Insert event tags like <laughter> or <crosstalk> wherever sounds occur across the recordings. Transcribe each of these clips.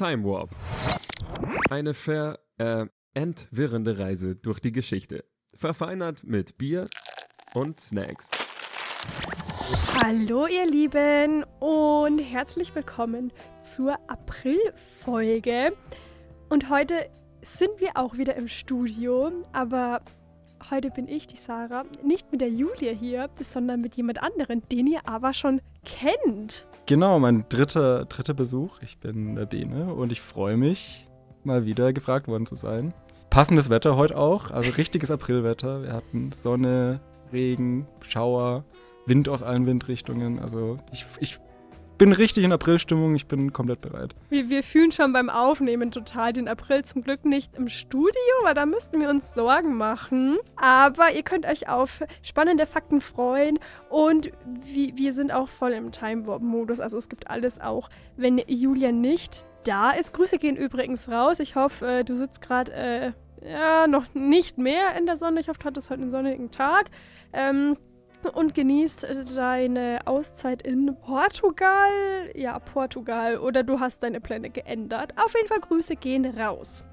Time Warp. Eine ver äh, entwirrende Reise durch die Geschichte. Verfeinert mit Bier und Snacks. Hallo ihr Lieben und herzlich willkommen zur April-Folge. Und heute sind wir auch wieder im Studio, aber heute bin ich, die Sarah, nicht mit der Julia hier, sondern mit jemand anderen, den ihr aber schon kennt. Genau, mein dritter, dritter Besuch. Ich bin der Bene und ich freue mich, mal wieder gefragt worden zu sein. Passendes Wetter heute auch, also <laughs> richtiges Aprilwetter. Wir hatten Sonne, Regen, Schauer, Wind aus allen Windrichtungen. Also ich, ich bin richtig in Aprilstimmung, ich bin komplett bereit. Wir, wir fühlen schon beim Aufnehmen total den April zum Glück nicht im Studio, weil da müssten wir uns Sorgen machen. Aber ihr könnt euch auf spannende Fakten freuen und wie, wir sind auch voll im Time Warp-Modus. Also es gibt alles auch, wenn Julia nicht da ist. Grüße gehen übrigens raus. Ich hoffe, äh, du sitzt gerade äh, ja, noch nicht mehr in der Sonne. Ich hoffe, du hattest heute einen sonnigen Tag. Ähm, und genießt deine Auszeit in Portugal. Ja, Portugal. Oder du hast deine Pläne geändert. Auf jeden Fall Grüße gehen raus.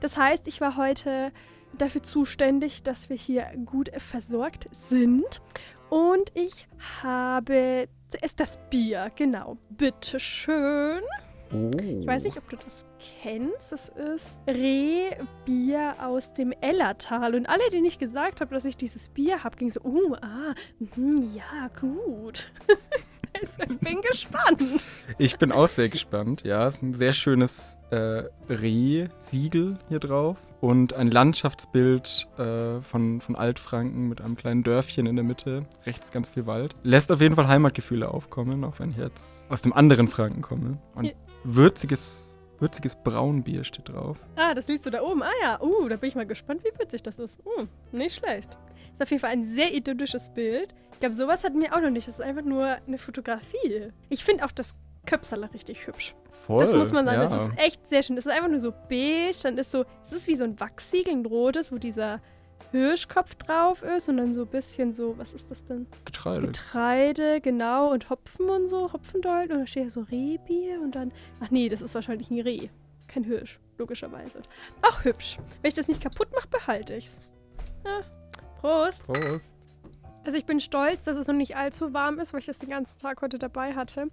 Das heißt, ich war heute dafür zuständig, dass wir hier gut versorgt sind. Und ich habe zuerst das Bier. Genau. Bitteschön. Oh. Ich weiß nicht, ob du das kennst. Das ist Rehbier aus dem Ellertal. Und alle, denen ich gesagt habe, dass ich dieses Bier habe, gingen so, uh, ah, mhm, ja, gut. <laughs> also, ich bin gespannt. Ich bin auch sehr gespannt. Ja, es ist ein sehr schönes äh, Reh-Siegel hier drauf und ein Landschaftsbild äh, von, von Altfranken mit einem kleinen Dörfchen in der Mitte. Rechts ganz viel Wald. Lässt auf jeden Fall Heimatgefühle aufkommen, auch wenn ich jetzt aus dem anderen Franken komme. Und Ja. Würziges, würziges Braunbier steht drauf. Ah, das liest du da oben. Ah ja, uh, da bin ich mal gespannt, wie witzig das ist. Uh, nicht schlecht. Ist auf jeden Fall ein sehr idyllisches Bild. Ich glaube, sowas hatten wir auch noch nicht. Das ist einfach nur eine Fotografie. Ich finde auch das Köpserle richtig hübsch. Voll. Das muss man sagen, ja. das ist echt sehr schön. Das ist einfach nur so beige, dann ist so, es ist wie so ein Wachsiegel, ein rotes, wo dieser Hirschkopf drauf ist und dann so ein bisschen so, was ist das denn? Getreide. Getreide, genau, und Hopfen und so, Hopfendolden und da steht ja so Rehbier und dann, ach nee, das ist wahrscheinlich ein Reh, kein Hirsch, logischerweise. Auch hübsch. Wenn ich das nicht kaputt mache, behalte ich's. Ja. Prost. Prost. Also ich bin stolz, dass es noch nicht allzu warm ist, weil ich das den ganzen Tag heute dabei hatte.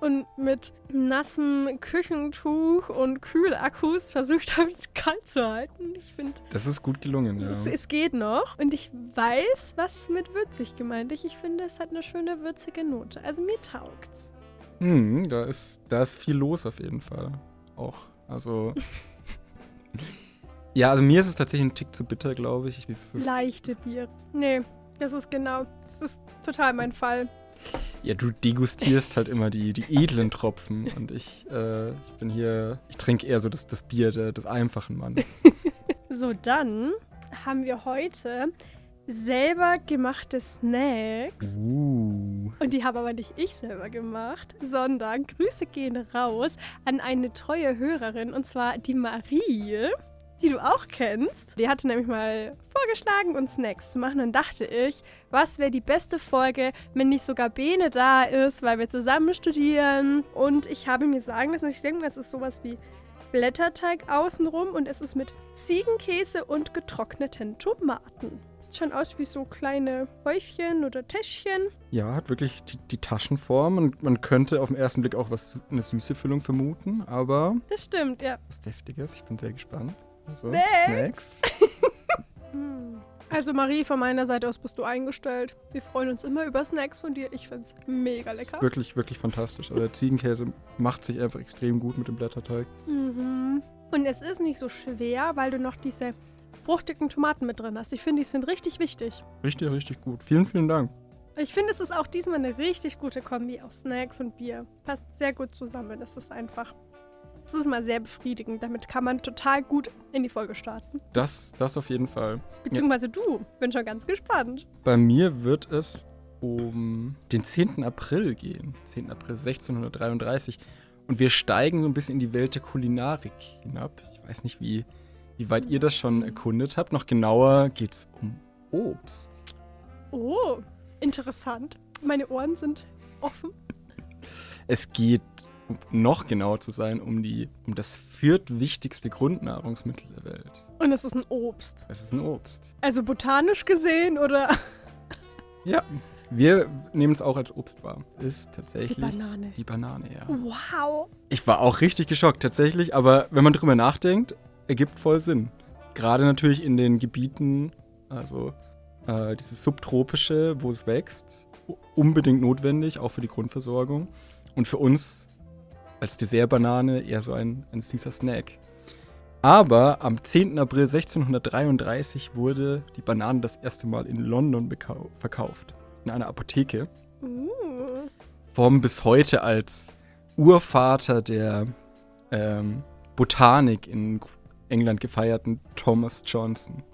Und mit nassem Küchentuch und Kühlakkus versucht habe, es kalt zu halten. Ich finde, Das ist gut gelungen, ja. es, es geht noch. Und ich weiß, was mit würzig gemeint ist. Ich finde, es hat eine schöne würzige Note. Also mir taugt's. Hm, da ist, da ist viel los auf jeden Fall. Auch. Also. <laughs> ja, also mir ist es tatsächlich ein Tick zu bitter, glaube ich. Dieses, Leichte Bier. Nee, das ist genau. Das ist total mein Fall. Ja, du degustierst halt immer die, die edlen Tropfen und ich, äh, ich bin hier, ich trinke eher so das, das Bier der, des einfachen Mannes. <laughs> So, dann haben wir heute selber gemachte Snacks. Uh. Und die habe aber nicht ich selber gemacht, sondern Grüße gehen raus an eine treue Hörerin und zwar die Marie, die du auch kennst. Die hatte nämlich mal vorgeschlagen, uns Snacks zu machen. Dann dachte ich, was wäre die beste Folge, wenn nicht sogar Bene da ist, weil wir zusammen studieren. Und ich habe mir sagen lassen, ich denke, es ist sowas wie Blätterteig außenrum und es ist mit Ziegenkäse und getrockneten Tomaten. Schauen aus wie so kleine Häufchen oder Täschchen. Ja, hat wirklich die, die Taschenform und man könnte auf den ersten Blick auch was eine süße Füllung vermuten, aber Das stimmt, ja. was Deftiges. Ich bin sehr gespannt. Also, Snacks. Snacks. <laughs> Also Marie, von meiner Seite aus bist du eingestellt. Wir freuen uns immer über Snacks von dir. Ich find's mega lecker. Wirklich, wirklich fantastisch. Also der Ziegenkäse macht sich einfach extrem gut mit dem Blätterteig. Mhm. Und es ist nicht so schwer, weil du noch diese fruchtigen Tomaten mit drin hast. Ich finde, die sind richtig wichtig. Richtig, richtig gut. Vielen, vielen Dank. Ich finde, es ist auch diesmal eine richtig gute Kombi aus Snacks und Bier. Passt sehr gut zusammen. Es ist einfach. Es ist mal sehr befriedigend. Damit kann man total gut in die Folge starten. Das, das auf jeden Fall. Beziehungsweise du. Bin schon ganz gespannt. Bei mir wird es um den 10. April gehen. 10. April 1633. Und wir steigen so ein bisschen in die Welt der Kulinarik hinab. Ich weiß nicht, wie, wie weit ihr das schon erkundet habt. Noch genauer geht es um Obst. Oh, interessant. Meine Ohren sind offen. Es geht um noch genauer zu sein, um, die, um das viertwichtigste Grundnahrungsmittel der Welt. Und es ist ein Obst. Es ist ein Obst. Also botanisch gesehen oder <laughs> Ja, wir nehmen es auch als Obst wahr. Ist die tatsächlich Banane. die Banane, ja. Wow. Ich war auch richtig geschockt, tatsächlich. Aber wenn man drüber nachdenkt, ergibt voll Sinn. Gerade natürlich in den Gebieten, also äh, dieses subtropische, wo es wächst, unbedingt notwendig, auch für die Grundversorgung. Und für uns als Dessertbanane eher so ein, ein süßer Snack. Aber am 10. April 1633 wurde die Banane das erste Mal in London verkauft. In einer Apotheke Uh. vom bis heute als Urvater der ähm, Botanik in England gefeierten Thomas Johnson.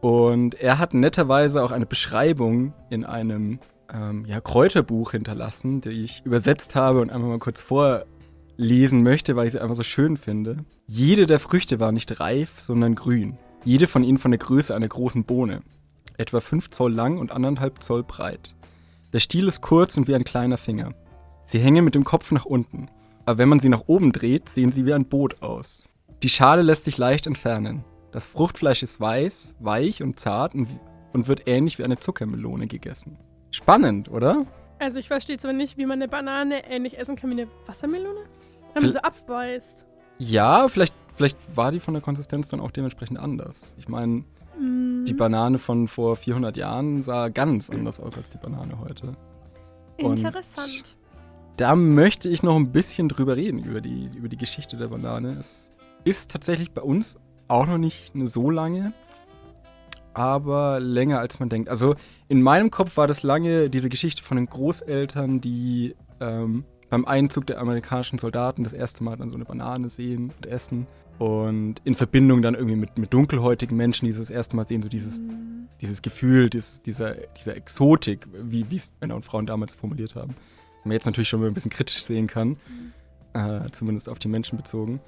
Und er hat netterweise auch eine Beschreibung in einem ähm, ja, Kräuterbuch hinterlassen, die ich übersetzt habe und einfach mal kurz vorlesen möchte, weil ich sie einfach so schön finde. Jede der Früchte war nicht reif, sondern grün. Jede von ihnen von der Größe einer großen Bohne. Etwa 5 Zoll lang und anderthalb Zoll breit. Der Stiel ist kurz und wie ein kleiner Finger. Sie hängen mit dem Kopf nach unten, aber wenn man sie nach oben dreht, sehen sie wie ein Boot aus. Die Schale lässt sich leicht entfernen. Das Fruchtfleisch ist weiß, weich und zart und, und wird ähnlich wie eine Zuckermelone gegessen. Spannend, oder? Also ich verstehe zwar nicht, wie man eine Banane ähnlich essen kann wie eine Wassermelone. Wenn man so abbeißt. Ja, vielleicht, vielleicht war die von der Konsistenz dann auch dementsprechend anders. Ich meine, Mm, die Banane von vor 400 Jahren sah ganz anders aus als die Banane heute. und- Interessant. Da möchte ich noch ein bisschen drüber reden, über die, über die Geschichte der Banane. Es ist tatsächlich bei uns auch noch nicht eine so lange, aber länger als man denkt. Also in meinem Kopf war das lange diese Geschichte von den Großeltern, die ähm, beim Einzug der amerikanischen Soldaten das erste Mal dann so eine Banane sehen und essen. Und in Verbindung dann irgendwie mit, mit dunkelhäutigen Menschen, die das erste Mal sehen, so dieses, Mm, dieses Gefühl, dieses, dieser, dieser Exotik, wie es Männer und Frauen damals formuliert haben. Was man jetzt natürlich schon mal ein bisschen kritisch sehen kann, äh, zumindest auf die Menschen bezogen.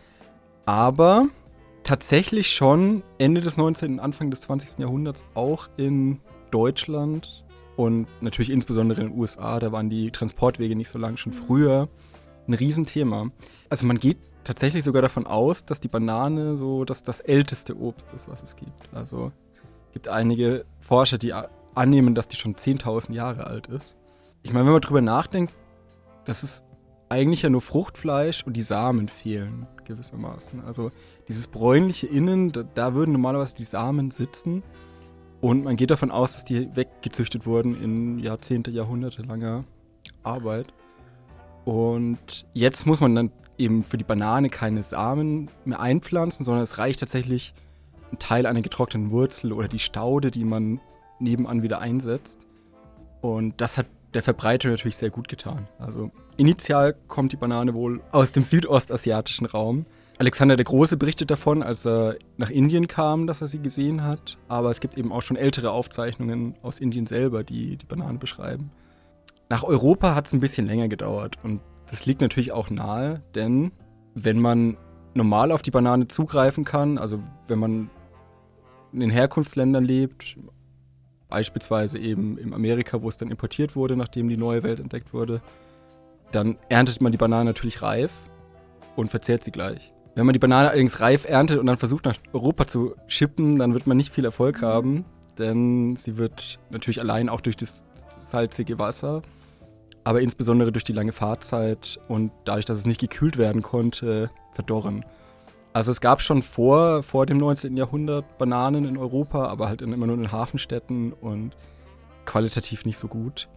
Aber tatsächlich schon Ende des 19., Anfang des 20. Jahrhunderts auch in Deutschland und natürlich insbesondere in den USA, da waren die Transportwege nicht so lang, schon früher ein Riesenthema. Also man geht tatsächlich sogar davon aus, dass die Banane so das, das älteste Obst ist, was es gibt. Also gibt einige Forscher, die annehmen, dass die schon 10.000 Jahre alt ist. Ich meine, wenn man drüber nachdenkt, das ist eigentlich ja nur Fruchtfleisch und die Samen fehlen gewissermaßen. Also dieses bräunliche Innen, da, da würden normalerweise die Samen sitzen. Und man geht davon aus, dass die weggezüchtet wurden in Jahrzehnte, Jahrhunderte langer Arbeit. Und jetzt muss man dann eben für die Banane keine Samen mehr einpflanzen, sondern es reicht tatsächlich ein Teil einer getrockneten Wurzel oder die Staude, die man nebenan wieder einsetzt. Und das hat der Verbreitung natürlich sehr gut getan. Also initial kommt die Banane wohl aus dem südostasiatischen Raum. Alexander der Große berichtet davon, als er nach Indien kam, dass er sie gesehen hat. Aber es gibt eben auch schon ältere Aufzeichnungen aus Indien selber, die die Banane beschreiben. Nach Europa hat es ein bisschen länger gedauert und das liegt natürlich auch nahe, denn wenn man normal auf die Banane zugreifen kann, also wenn man in den Herkunftsländern lebt, beispielsweise eben in Amerika, wo es dann importiert wurde, nachdem die neue Welt entdeckt wurde, dann erntet man die Banane natürlich reif und verzehrt sie gleich. Wenn man die Banane allerdings reif erntet und dann versucht nach Europa zu schippen, dann wird man nicht viel Erfolg haben, denn sie wird natürlich allein auch durch das salzige Wasser, aber insbesondere durch die lange Fahrzeit und dadurch, dass es nicht gekühlt werden konnte, verdorren. Also es gab schon vor, vor dem 19. Jahrhundert Bananen in Europa, aber halt immer nur in Hafenstädten und qualitativ nicht so gut.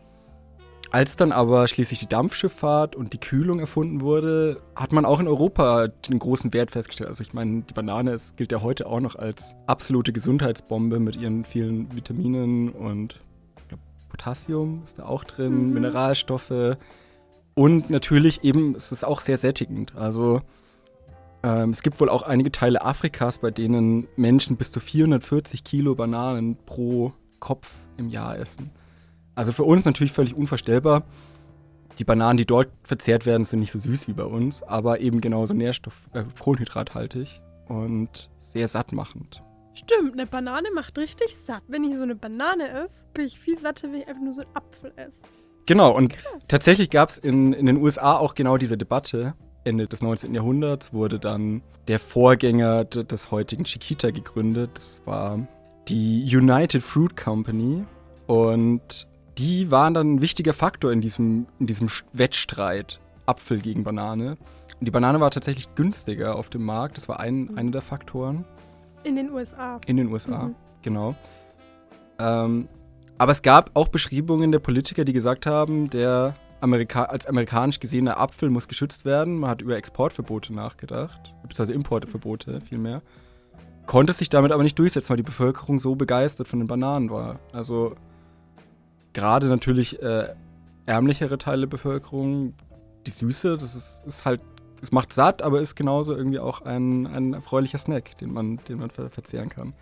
Als dann aber schließlich die Dampfschifffahrt und die Kühlung erfunden wurde, hat man auch in Europa den großen Wert festgestellt. Also ich meine, die Banane ist, gilt ja heute auch noch als absolute Gesundheitsbombe mit ihren vielen Vitaminen und glaub, Potassium ist da auch drin, Mhm. Mineralstoffe und natürlich eben es ist auch sehr sättigend. Also ähm, es gibt wohl auch einige Teile Afrikas, bei denen Menschen bis zu 440 Kilo Bananen pro Kopf im Jahr essen. Also für uns natürlich völlig unvorstellbar. Die Bananen, die dort verzehrt werden, sind nicht so süß wie bei uns, aber eben genauso nährstoff-, äh, kohlenhydrathaltig und sehr sattmachend. Stimmt, eine Banane macht richtig satt. Wenn ich so eine Banane esse, bin ich viel satter, wenn ich einfach nur so einen Apfel esse. Genau, und tatsächlich gab es in, in den USA auch genau diese Debatte. Ende des 19. Jahrhunderts wurde dann der Vorgänger des heutigen Chiquita gegründet. Das war die United Fruit Company. Und die waren dann ein wichtiger Faktor in diesem, in diesem Wettstreit Apfel gegen Banane. Und die Banane war tatsächlich günstiger auf dem Markt. Das war ein, einer der Faktoren. In den USA. In den USA, Mhm. genau. Ähm, aber es gab auch Beschreibungen der Politiker, die gesagt haben, der Amerika als amerikanisch gesehene Apfel muss geschützt werden. Man hat über Exportverbote nachgedacht, beziehungsweise Importverbote vielmehr. Konnte sich damit aber nicht durchsetzen, weil die Bevölkerung so begeistert von den Bananen war. Also gerade natürlich äh, ärmlichere Teile der Bevölkerung, die Süße, das ist, ist halt, es macht satt, aber ist genauso irgendwie auch ein, ein erfreulicher Snack, den man, den man ver verzehren kann.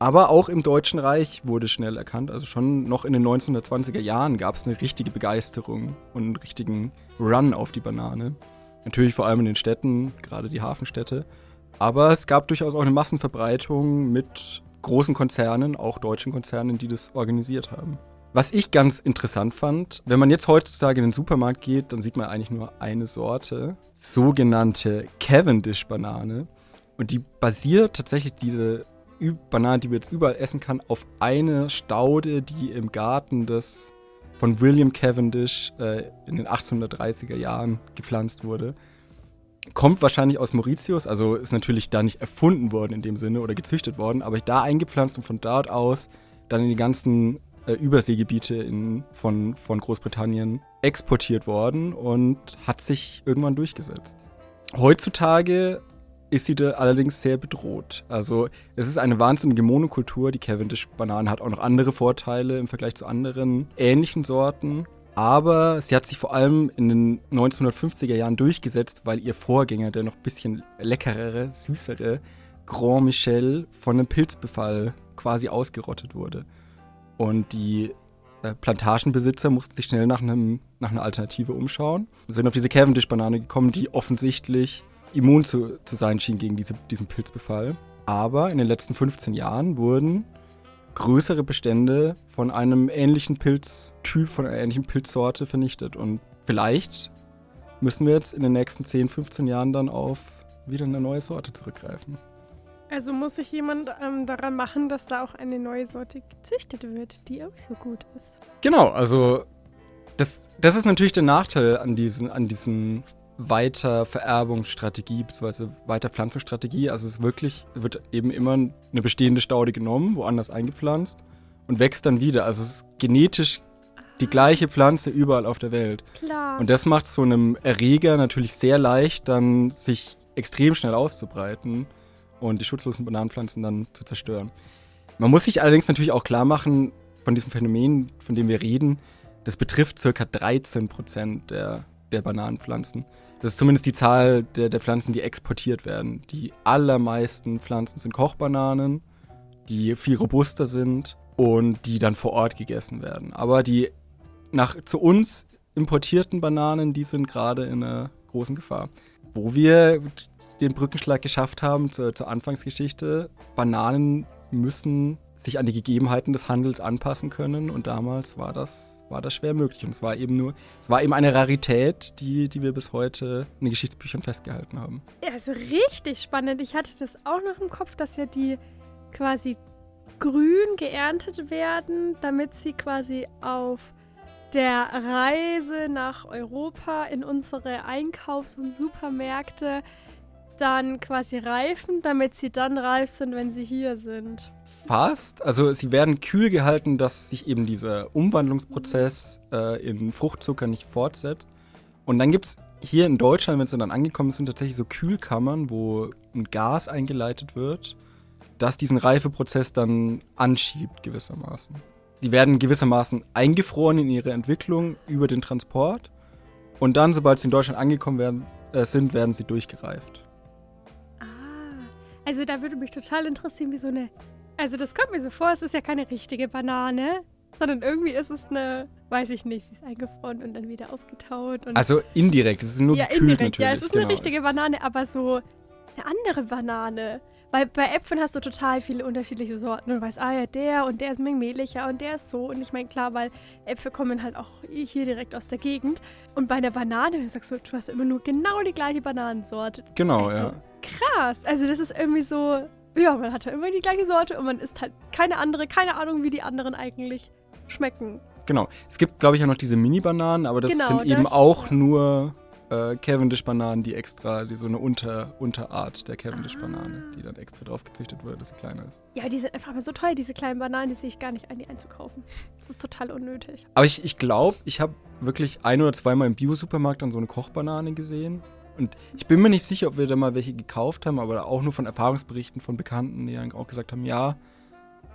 Aber auch im Deutschen Reich wurde schnell erkannt, also schon noch in den 1920er Jahren gab es eine richtige Begeisterung und einen richtigen Run auf die Banane. Natürlich vor allem in den Städten, gerade die Hafenstädte. Aber es gab durchaus auch eine Massenverbreitung mit großen Konzernen, auch deutschen Konzernen, die das organisiert haben. Was ich ganz interessant fand, wenn man jetzt heutzutage in den Supermarkt geht, dann sieht man eigentlich nur eine Sorte, sogenannte Cavendish-Banane. Und die basiert tatsächlich diese Banane, die man jetzt überall essen kann, auf eine Staude, die im Garten des von William Cavendish äh, in den 1830er Jahren gepflanzt wurde. Kommt wahrscheinlich aus Mauritius, also ist natürlich da nicht erfunden worden in dem Sinne oder gezüchtet worden, aber da eingepflanzt und von dort aus dann in die ganzen äh, Überseegebiete in, von, von Großbritannien exportiert worden und hat sich irgendwann durchgesetzt. Heutzutage ist sie da allerdings sehr bedroht. Also es ist eine wahnsinnige Monokultur. Die Cavendish-Banane hat auch noch andere Vorteile im Vergleich zu anderen ähnlichen Sorten. Aber sie hat sich vor allem in den 1950er Jahren durchgesetzt, weil ihr Vorgänger, der noch ein bisschen leckerere, süßere Grand Michel von einem Pilzbefall quasi ausgerottet wurde. Und die äh, Plantagenbesitzer mussten sich schnell nach, einem, nach einer Alternative umschauen. Sind auf diese Cavendish-Banane gekommen, die offensichtlich immun zu, zu sein schien gegen diese, diesen Pilzbefall. Aber in den letzten 15 Jahren wurden größere Bestände von einem ähnlichen Pilztyp, von einer ähnlichen Pilzsorte vernichtet. Und vielleicht müssen wir jetzt in den nächsten 10, 15 Jahren dann auf wieder eine neue Sorte zurückgreifen. Also muss sich jemand ähm, daran machen, dass da auch eine neue Sorte gezüchtet wird, die auch so gut ist. Genau, also das, das ist natürlich der Nachteil an diesen, an diesen Weitervererbungsstrategie bzw. Weiterpflanzungsstrategie. Also es wirklich, wird eben immer eine bestehende Staude genommen, woanders eingepflanzt und wächst dann wieder. Also es ist genetisch die gleiche Pflanze überall auf der Welt. Klar. Und das macht so einem Erreger natürlich sehr leicht, dann sich extrem schnell auszubreiten und die schutzlosen Bananenpflanzen dann zu zerstören. Man muss sich allerdings natürlich auch klar machen, von diesem Phänomen, von dem wir reden, das betrifft circa 13% der, der Bananenpflanzen. Das ist zumindest die Zahl der, der Pflanzen, die exportiert werden. Die allermeisten Pflanzen sind Kochbananen, die viel robuster sind und die dann vor Ort gegessen werden. Aber die nach zu uns importierten Bananen, die sind gerade in einer großen Gefahr. Wo wir den Brückenschlag geschafft haben zur, zur Anfangsgeschichte, Bananen müssen sich an die Gegebenheiten des Handels anpassen können und damals war das, war das schwer möglich. Und es war eben nur, es war eben eine Rarität, die, die wir bis heute in den Geschichtsbüchern festgehalten haben. Ja, ist richtig spannend. Ich hatte das auch noch im Kopf, dass ja die quasi grün geerntet werden, damit sie quasi auf der Reise nach Europa in unsere Einkaufs- und Supermärkte dann quasi reifen, damit sie dann reif sind, wenn sie hier sind. Fast. Also sie werden kühl gehalten, dass sich eben dieser Umwandlungsprozess äh, in Fruchtzucker nicht fortsetzt. Und dann gibt es hier in Deutschland, wenn sie dann angekommen sind, tatsächlich so Kühlkammern, wo ein Gas eingeleitet wird, das diesen Reifeprozess dann anschiebt gewissermaßen. Die werden gewissermaßen eingefroren in ihrer Entwicklung über den Transport. Und dann, sobald sie in Deutschland angekommen werden, äh, sind, werden sie durchgereift. Also da würde mich total interessieren, wie so eine. Also das kommt mir so vor, es ist ja keine richtige Banane, sondern irgendwie ist es eine, weiß ich nicht, sie ist eingefroren und dann wieder aufgetaut. Und Also indirekt, es ist nur ja, gekühlt indirekt, natürlich. ja, es ist genau. eine richtige Banane, aber so eine andere Banane. Weil bei Äpfeln hast du total viele unterschiedliche Sorten. Du weißt, ah ja, der und der ist mehlicher und der ist so. Und ich meine, klar, weil Äpfel kommen halt auch hier direkt aus der Gegend. Und bei der Banane, du sagst du, du hast immer nur genau die gleiche Bananensorte. Genau, also, ja. Krass. Also das ist irgendwie so, ja, man hat ja immer die gleiche Sorte und man isst halt keine andere, keine Ahnung, wie die anderen eigentlich schmecken. Genau. Es gibt, glaube ich, auch noch diese Mini-Bananen, aber das Genau, sind eben auch nur äh, Cavendish-Bananen, die extra, die so eine Unter, Unterart der Cavendish-Banane, Ah. die dann extra drauf gezüchtet wird, dass sie kleiner ist. Ja, die sind einfach mal so teuer, diese kleinen Bananen, die sehe ich gar nicht ein, die einzukaufen. Das ist total unnötig. Aber ich, ich glaube, ich habe wirklich ein oder zweimal im Bio-Supermarkt dann so eine Kochbanane gesehen. Und ich bin mir nicht sicher, ob wir da mal welche gekauft haben, aber auch nur von Erfahrungsberichten von Bekannten, die dann auch gesagt haben, ja,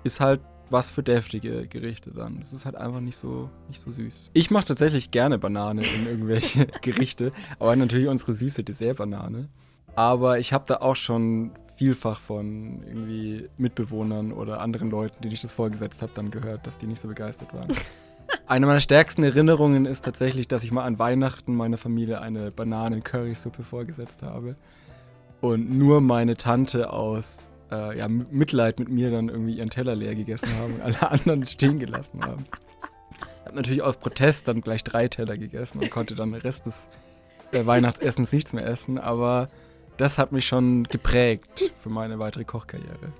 ist halt was für deftige Gerichte dann. Das ist halt einfach nicht so, nicht so süß. Ich mache tatsächlich gerne Banane in irgendwelche <laughs> Gerichte, aber natürlich unsere süße Dessertbanane. Aber ich habe da auch schon vielfach von irgendwie Mitbewohnern oder anderen Leuten, denen ich das vorgesetzt habe, dann gehört, dass die nicht so begeistert waren. <laughs> Eine meiner stärksten Erinnerungen ist tatsächlich, dass ich mal an Weihnachten meiner Familie eine Bananen-Currysuppe vorgesetzt habe. Und nur meine Tante aus äh, ja, Mitleid mit mir dann irgendwie ihren Teller leer gegessen haben und alle <laughs> anderen stehen gelassen haben. Ich habe natürlich aus Protest dann gleich drei Teller gegessen und konnte dann den Rest des äh, Weihnachtsessens nichts mehr essen, aber das hat mich schon geprägt für meine weitere Kochkarriere.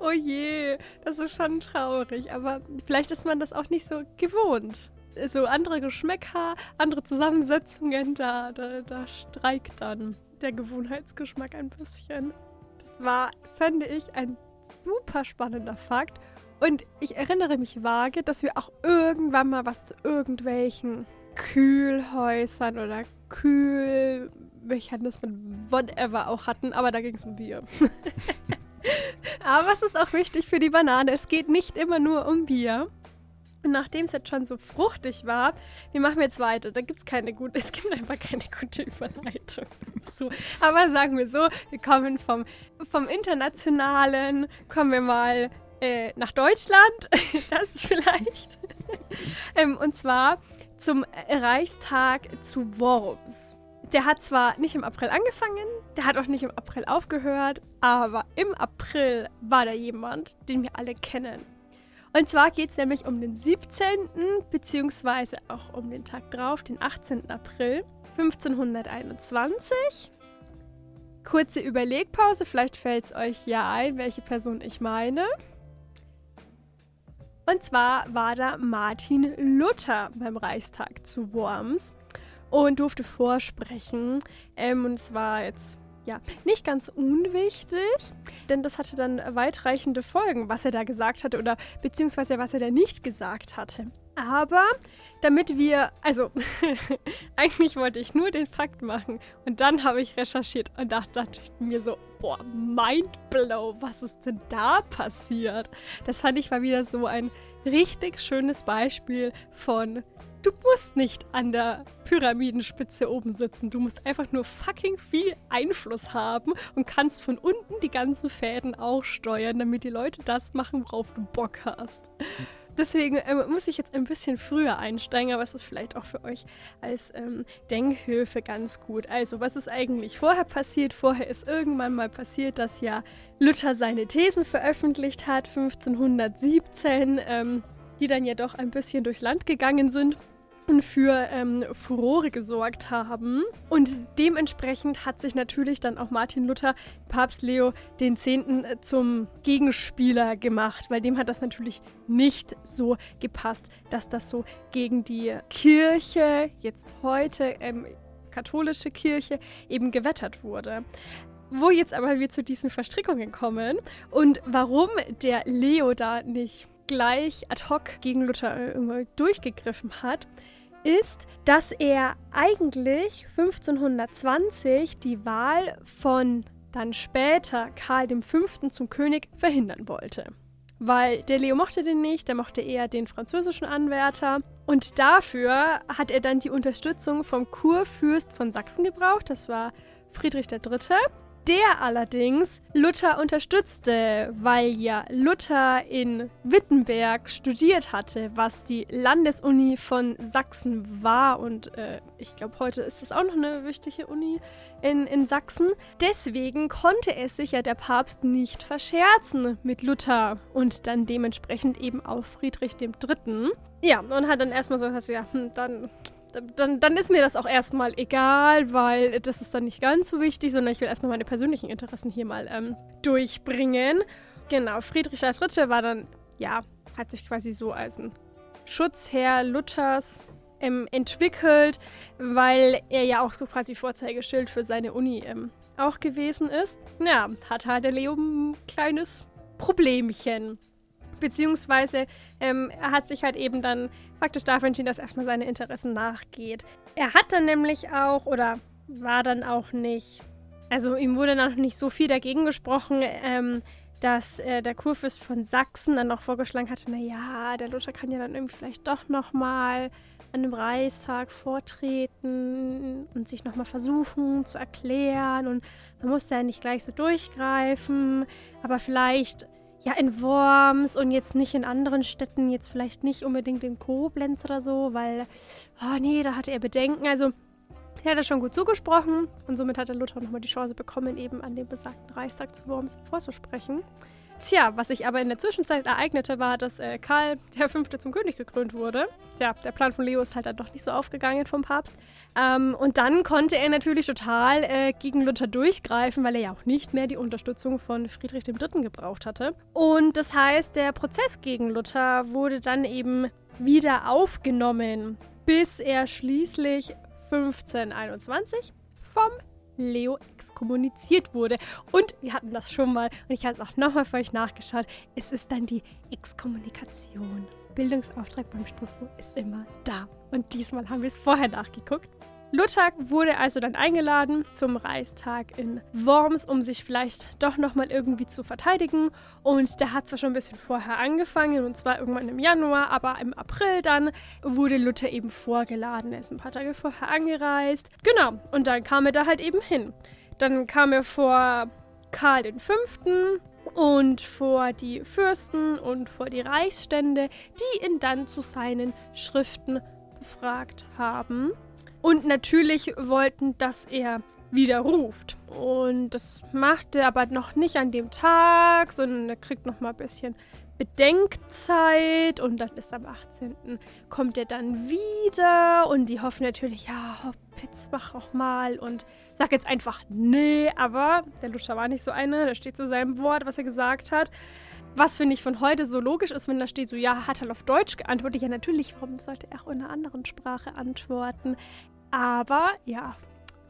Oh je, das ist schon traurig, aber vielleicht ist man das auch nicht so gewohnt. So andere Geschmäcker, andere Zusammensetzungen, da, da, da streikt dann der Gewohnheitsgeschmack ein bisschen. Das war, fände ich, ein super spannender Fakt. Und ich erinnere mich vage, dass wir auch irgendwann mal was zu irgendwelchen Kühlhäusern oder Kühlmechanismen, whatever auch hatten, aber da ging es um Bier. <laughs> Aber es ist auch wichtig für die Banane. Es geht nicht immer nur um Bier. Und nachdem es jetzt schon so fruchtig war, wir machen jetzt weiter. Da gibt es keine gute, es gibt einfach keine gute Überleitung <laughs> zu. Aber sagen wir so, wir kommen vom, vom Internationalen, kommen wir mal äh, nach Deutschland. <laughs> Das vielleicht. <laughs> ähm, und zwar zum Reichstag zu Worms. Der hat zwar nicht im April angefangen, der hat auch nicht im April aufgehört, aber im April war da jemand, den wir alle kennen. Und zwar geht es nämlich um den 17. beziehungsweise auch um den Tag drauf, den 18. April 1521. Kurze Überlegpause, vielleicht fällt es euch ja ein, welche Person ich meine. Und zwar war da Martin Luther beim Reichstag zu Worms und durfte vorsprechen. Ähm, und es war jetzt ja nicht ganz unwichtig, denn das hatte dann weitreichende Folgen, was er da gesagt hatte oder beziehungsweise was er da nicht gesagt hatte. Aber damit wir, also <laughs> eigentlich wollte ich nur den Fakt machen und dann habe ich recherchiert und dachte, dachte mir so, boah, mindblow, was ist denn da passiert? Das fand ich mal wieder so ein richtig schönes Beispiel von Du musst nicht an der Pyramidenspitze oben sitzen. Du musst einfach nur fucking viel Einfluss haben und kannst von unten die ganzen Fäden auch steuern, damit die Leute das machen, worauf du Bock hast. Deswegen ähm, muss ich jetzt ein bisschen früher einsteigen, aber es ist vielleicht auch für euch als ähm, Denkhilfe ganz gut. Also, was ist eigentlich vorher passiert? Vorher ist irgendwann mal passiert, dass ja Luther seine Thesen veröffentlicht hat, 1517, ähm, die dann ja doch ein bisschen durchs Land gegangen sind und für ähm, Furore gesorgt haben. Und dementsprechend hat sich natürlich dann auch Martin Luther, Papst Leo X. äh, zum Gegenspieler gemacht, weil dem hat das natürlich nicht so gepasst, dass das so gegen die Kirche, jetzt heute ähm, katholische Kirche, eben gewettert wurde. Wo jetzt aber wir zu diesen Verstrickungen kommen und warum der Leo da nicht gleich ad hoc gegen Luther äh, durchgegriffen hat, ist, dass er eigentlich 1520 die Wahl von dann später Karl V. zum König verhindern wollte. Weil der Leo mochte den nicht, der mochte eher den französischen Anwärter. Und dafür hat er dann die Unterstützung vom Kurfürst von Sachsen gebraucht, das war Friedrich III., der allerdings Luther unterstützte, weil ja Luther in Wittenberg studiert hatte, was die Landesuni von Sachsen war. Und äh, ich glaube, heute ist es auch noch eine wichtige Uni in, in Sachsen. Deswegen konnte es sich ja der Papst nicht verscherzen mit Luther und dann dementsprechend eben auch Friedrich III. Ja, und hat dann erstmal so, also, ja, hm, dann dann, dann ist mir das auch erstmal egal, weil das ist dann nicht ganz so wichtig, sondern ich will erstmal meine persönlichen Interessen hier mal ähm, durchbringen. Genau, Friedrich III. war dann, ja, hat sich quasi so als ein Schutzherr Luthers ähm, entwickelt, weil er ja auch so quasi Vorzeigeschild für seine Uni ähm, auch gewesen ist. Ja, hat halt der Leo ein kleines Problemchen. Beziehungsweise ähm, er hat sich halt eben dann faktisch dafür entschieden, dass erstmal seine Interessen nachgeht. Er hat dann nämlich auch, oder war dann auch nicht, also ihm wurde noch nicht so viel dagegen gesprochen, ähm, dass äh, der Kurfürst von Sachsen dann noch vorgeschlagen hatte, naja, der Luther kann ja dann irgendwie vielleicht doch nochmal an dem Reichstag vortreten und sich nochmal versuchen zu erklären und man muss da nicht gleich so durchgreifen, aber vielleicht ja, in Worms und jetzt nicht in anderen Städten, jetzt vielleicht nicht unbedingt in Koblenz oder so, weil, oh nee, da hatte er Bedenken. Also, er hat das schon gut zugesprochen und somit hat der Luther nochmal die Chance bekommen, eben an dem besagten Reichstag zu Worms vorzusprechen. Tja, was sich aber in der Zwischenzeit ereignete, war, dass äh, Karl V. zum König gekrönt wurde. Tja, der Plan von Leo ist halt dann doch nicht so aufgegangen vom Papst. Ähm, und dann konnte er natürlich total äh, gegen Luther durchgreifen, weil er ja auch nicht mehr die Unterstützung von Friedrich III. gebraucht hatte. Und das heißt, der Prozess gegen Luther wurde dann eben wieder aufgenommen, bis er schließlich 1521 vom Leo exkommuniziert wurde. Und wir hatten das schon mal und ich habe es auch nochmal für euch nachgeschaut. Es ist dann die Exkommunikation. Bildungsauftrag beim Stufo ist immer da. Und diesmal haben wir es vorher nachgeguckt. Luther wurde also dann eingeladen zum Reichstag in Worms, um sich vielleicht doch nochmal irgendwie zu verteidigen. Und der hat zwar schon ein bisschen vorher angefangen, und zwar irgendwann im Januar, aber im April dann wurde Luther eben vorgeladen. Er ist ein paar Tage vorher angereist. Genau, und dann kam er da halt eben hin. Dann kam er vor Karl V. und vor die Fürsten und vor die Reichsstände, die ihn dann zu seinen Schriften befragt haben und natürlich wollten, dass er widerruft. Und das macht er aber noch nicht an dem Tag, sondern er kriegt noch mal ein bisschen Bedenkzeit und dann ist am 18. kommt er dann wieder und die hoffen natürlich, ja, Pitz, mach auch mal und sag jetzt einfach nee, aber der Luscher war nicht so einer, der steht zu seinem Wort, was er gesagt hat. Was finde ich von heute so logisch ist, wenn da steht so, ja, hat er auf Deutsch geantwortet? Ja, natürlich, warum sollte er auch in einer anderen Sprache antworten? Aber ja,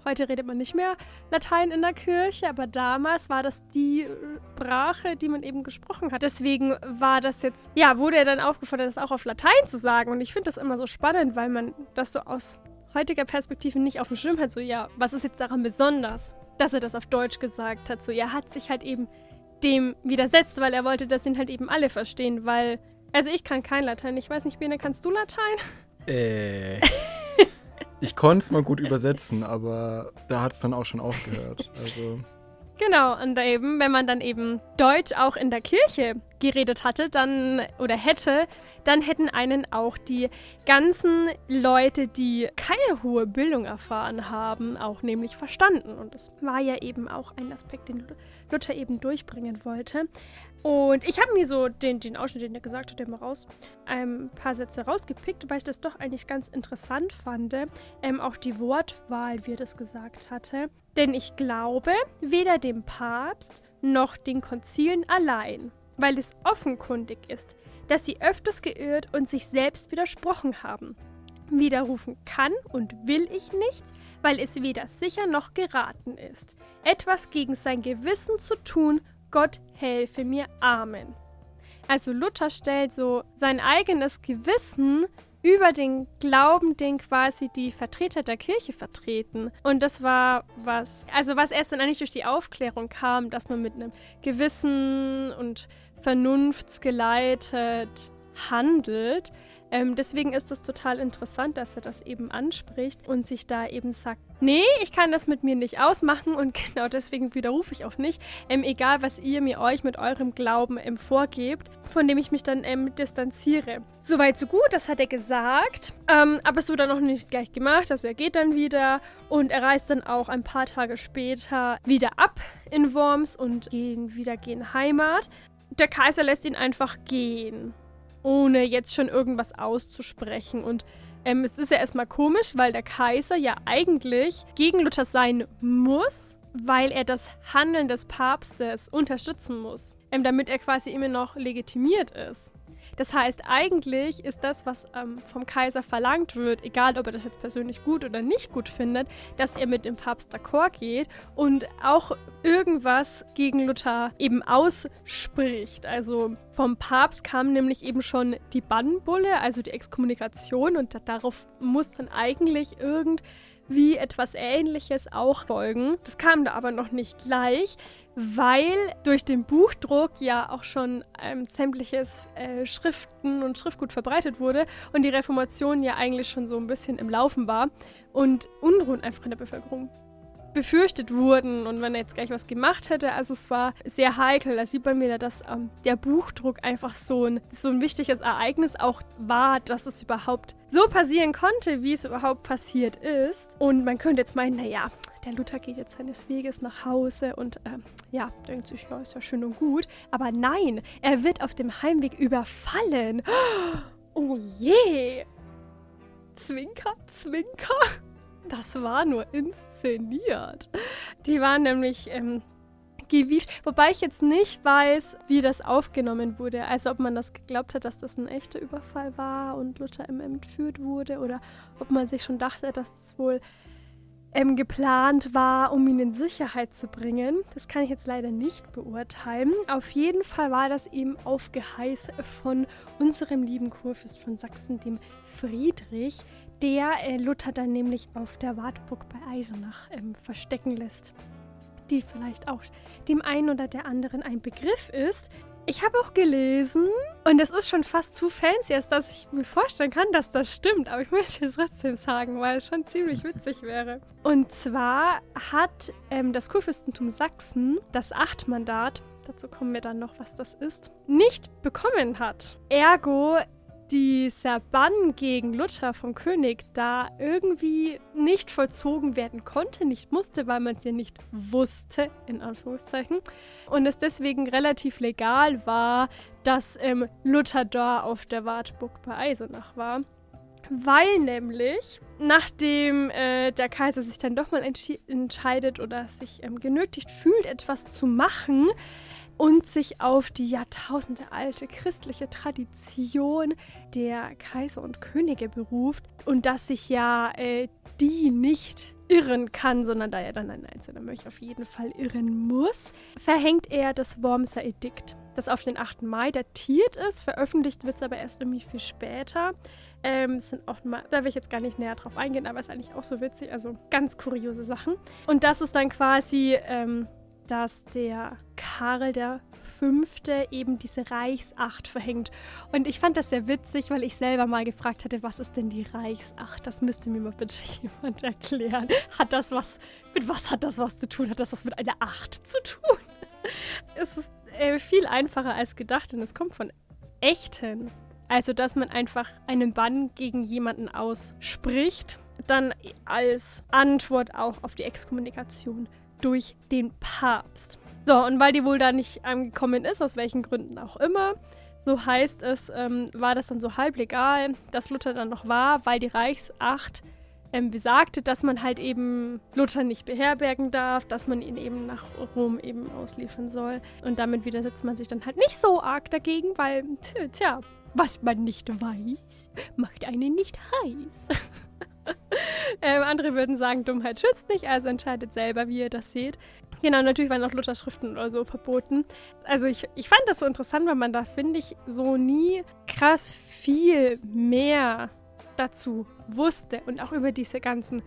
heute redet man nicht mehr Latein in der Kirche, aber damals war das die Sprache, die man eben gesprochen hat. Deswegen war das jetzt, ja, wurde er dann aufgefordert, das auch auf Latein zu sagen. Und ich finde das immer so spannend, weil man das so aus heutiger Perspektive nicht auf dem Schirm hat. So, ja, was ist jetzt daran besonders, dass er das auf Deutsch gesagt hat? So, er hat sich halt eben dem widersetzt, weil er wollte, dass ihn halt eben alle verstehen, weil, also ich kann kein Latein. Ich weiß nicht, Bene, kannst du Latein? Äh. Ich konnte es mal gut übersetzen, aber da hat es dann auch schon aufgehört. Also. Genau, und eben, wenn man dann eben Deutsch auch in der Kirche geredet hatte, dann oder hätte, dann hätten einen auch die ganzen Leute, die keine hohe Bildung erfahren haben, auch nämlich verstanden. Und das war ja eben auch ein Aspekt, den Luther eben durchbringen wollte. Und ich habe mir so den, den Ausschnitt, den er gesagt hat, mal raus, ein paar Sätze rausgepickt, weil ich das doch eigentlich ganz interessant fand. Ähm, auch die Wortwahl, wie er das gesagt hatte. Denn ich glaube weder dem Papst noch den Konzilen allein, weil es offenkundig ist, dass sie öfters geirrt und sich selbst widersprochen haben. Widerrufen kann und will ich nichts, weil es weder sicher noch geraten ist, etwas gegen sein Gewissen zu tun Gott helfe mir, Amen. Also Luther stellt so sein eigenes Gewissen über den Glauben, den quasi die Vertreter der Kirche vertreten. Und das war was, also was erst dann eigentlich durch die Aufklärung kam, dass man mit einem Gewissen und vernunftsgeleitet handelt. Ähm, deswegen ist es total interessant, dass er das eben anspricht und sich da eben sagt, nee, ich kann das mit mir nicht ausmachen und <laughs> genau deswegen widerrufe ich auch nicht. Ähm, egal, was ihr mir euch mit eurem Glauben ähm, vorgebt, von dem ich mich dann ähm, distanziere. Soweit, so gut, das hat er gesagt. Ähm, aber es wurde dann noch nicht gleich gemacht. Also er geht dann wieder und er reist dann auch ein paar Tage später wieder ab in Worms und gehen wieder gehen Heimat. Der Kaiser lässt ihn einfach gehen ohne jetzt schon irgendwas auszusprechen. Und ähm, es ist ja erstmal komisch, weil der Kaiser ja eigentlich gegen Luther sein muss, weil er das Handeln des Papstes unterstützen muss, ähm, damit er quasi immer noch legitimiert ist. Das heißt, eigentlich ist das, was ähm, vom Kaiser verlangt wird, egal ob er das jetzt persönlich gut oder nicht gut findet, dass er mit dem Papst d'accord geht und auch irgendwas gegen Luther eben ausspricht. Also vom Papst kam nämlich eben schon die Bannbulle, also die Exkommunikation und darauf muss dann eigentlich irgend wie etwas Ähnliches auch folgen. Das kam da aber noch nicht gleich, weil durch den Buchdruck ja auch schon ähm, sämtliches äh, Schriften und Schriftgut verbreitet wurde und die Reformation ja eigentlich schon so ein bisschen im Laufen war und Unruhen einfach in der Bevölkerung befürchtet wurden und wenn er jetzt gleich was gemacht hätte. Also es war sehr heikel. Da sieht man wieder, dass ähm, der Buchdruck einfach so ein, so ein wichtiges Ereignis auch war, dass es überhaupt so passieren konnte, wie es überhaupt passiert ist. Und man könnte jetzt meinen, naja, der Luther geht jetzt seines Weges nach Hause und ähm, ja, denkt sich, ja, ist ja schön und gut. Aber nein, er wird auf dem Heimweg überfallen. <gasps> Oh je! Zwinker, Zwinker. Das war nur inszeniert. Die waren nämlich ähm, gewieft. Wobei ich jetzt nicht weiß, wie das aufgenommen wurde. Also ob man das geglaubt hat, dass das ein echter Überfall war und Luther M. entführt wurde oder ob man sich schon dachte, dass das wohl ähm, geplant war, um ihn in Sicherheit zu bringen. Das kann ich jetzt leider nicht beurteilen. Auf jeden Fall war das eben auf Geheiß von unserem lieben Kurfürst von Sachsen, dem Friedrich, der äh, Luther dann nämlich auf der Wartburg bei Eisenach ähm, verstecken lässt. Die vielleicht auch dem einen oder der anderen ein Begriff ist. Ich habe auch gelesen, und es ist schon fast zu fancy, als dass ich mir vorstellen kann, dass das stimmt, aber ich möchte es trotzdem sagen, weil es schon ziemlich witzig wäre. Und zwar hat ähm, das Kurfürstentum Sachsen das Achtmandat, dazu kommen wir dann noch, was das ist, nicht bekommen hat. Ergo dieser Bann gegen Luther vom König da irgendwie nicht vollzogen werden konnte, nicht musste, weil man es ja nicht wusste, in Anführungszeichen. Und es deswegen relativ legal war, dass ähm, Luther da auf der Wartburg bei Eisenach war. Weil nämlich, nachdem äh, der Kaiser sich dann doch mal entscheidet oder sich ähm, genötigt fühlt, etwas zu machen, und sich auf die jahrtausendealte christliche Tradition der Kaiser und Könige beruft und dass sich ja äh, die nicht irren kann, sondern da er dann ein einzelner Mönch auf jeden Fall irren muss, verhängt er das Wormser Edikt, das auf den 8. Mai datiert ist. Veröffentlicht wird es aber erst irgendwie viel später. Ähm, sind auch mal, da will ich jetzt gar nicht näher drauf eingehen, aber ist eigentlich auch so witzig, also ganz kuriose Sachen. Und das ist dann quasi ähm, dass der Karl der Fünfte eben diese Reichsacht verhängt. Und ich fand das sehr witzig, weil ich selber mal gefragt hatte, was ist denn die Reichsacht? Das müsste mir mal bitte <laughs> jemand erklären. Hat das was, mit was hat das was zu tun? Hat das was mit einer Acht zu tun? <laughs> es ist äh, viel einfacher als gedacht und es kommt von echten. Also, dass man einfach einen Bann gegen jemanden ausspricht, dann als Antwort auch auf die Exkommunikation durch den Papst. So, und weil die wohl da nicht angekommen ist, aus welchen Gründen auch immer, so heißt es, ähm, war das dann so halb legal, dass Luther dann noch war, weil die Reichsacht ähm, besagte, dass man halt eben Luther nicht beherbergen darf, dass man ihn eben nach Rom eben ausliefern soll. Und damit widersetzt man sich dann halt nicht so arg dagegen, weil, tja, was man nicht weiß, macht einen nicht heiß. <laughs> ähm, andere würden sagen, Dummheit schützt nicht, also entscheidet selber, wie ihr das seht. Genau, natürlich waren auch Luthers Schriften oder so verboten. Also ich, ich fand das so interessant, weil man da, finde ich, so nie krass viel mehr dazu wusste und auch über diese ganzen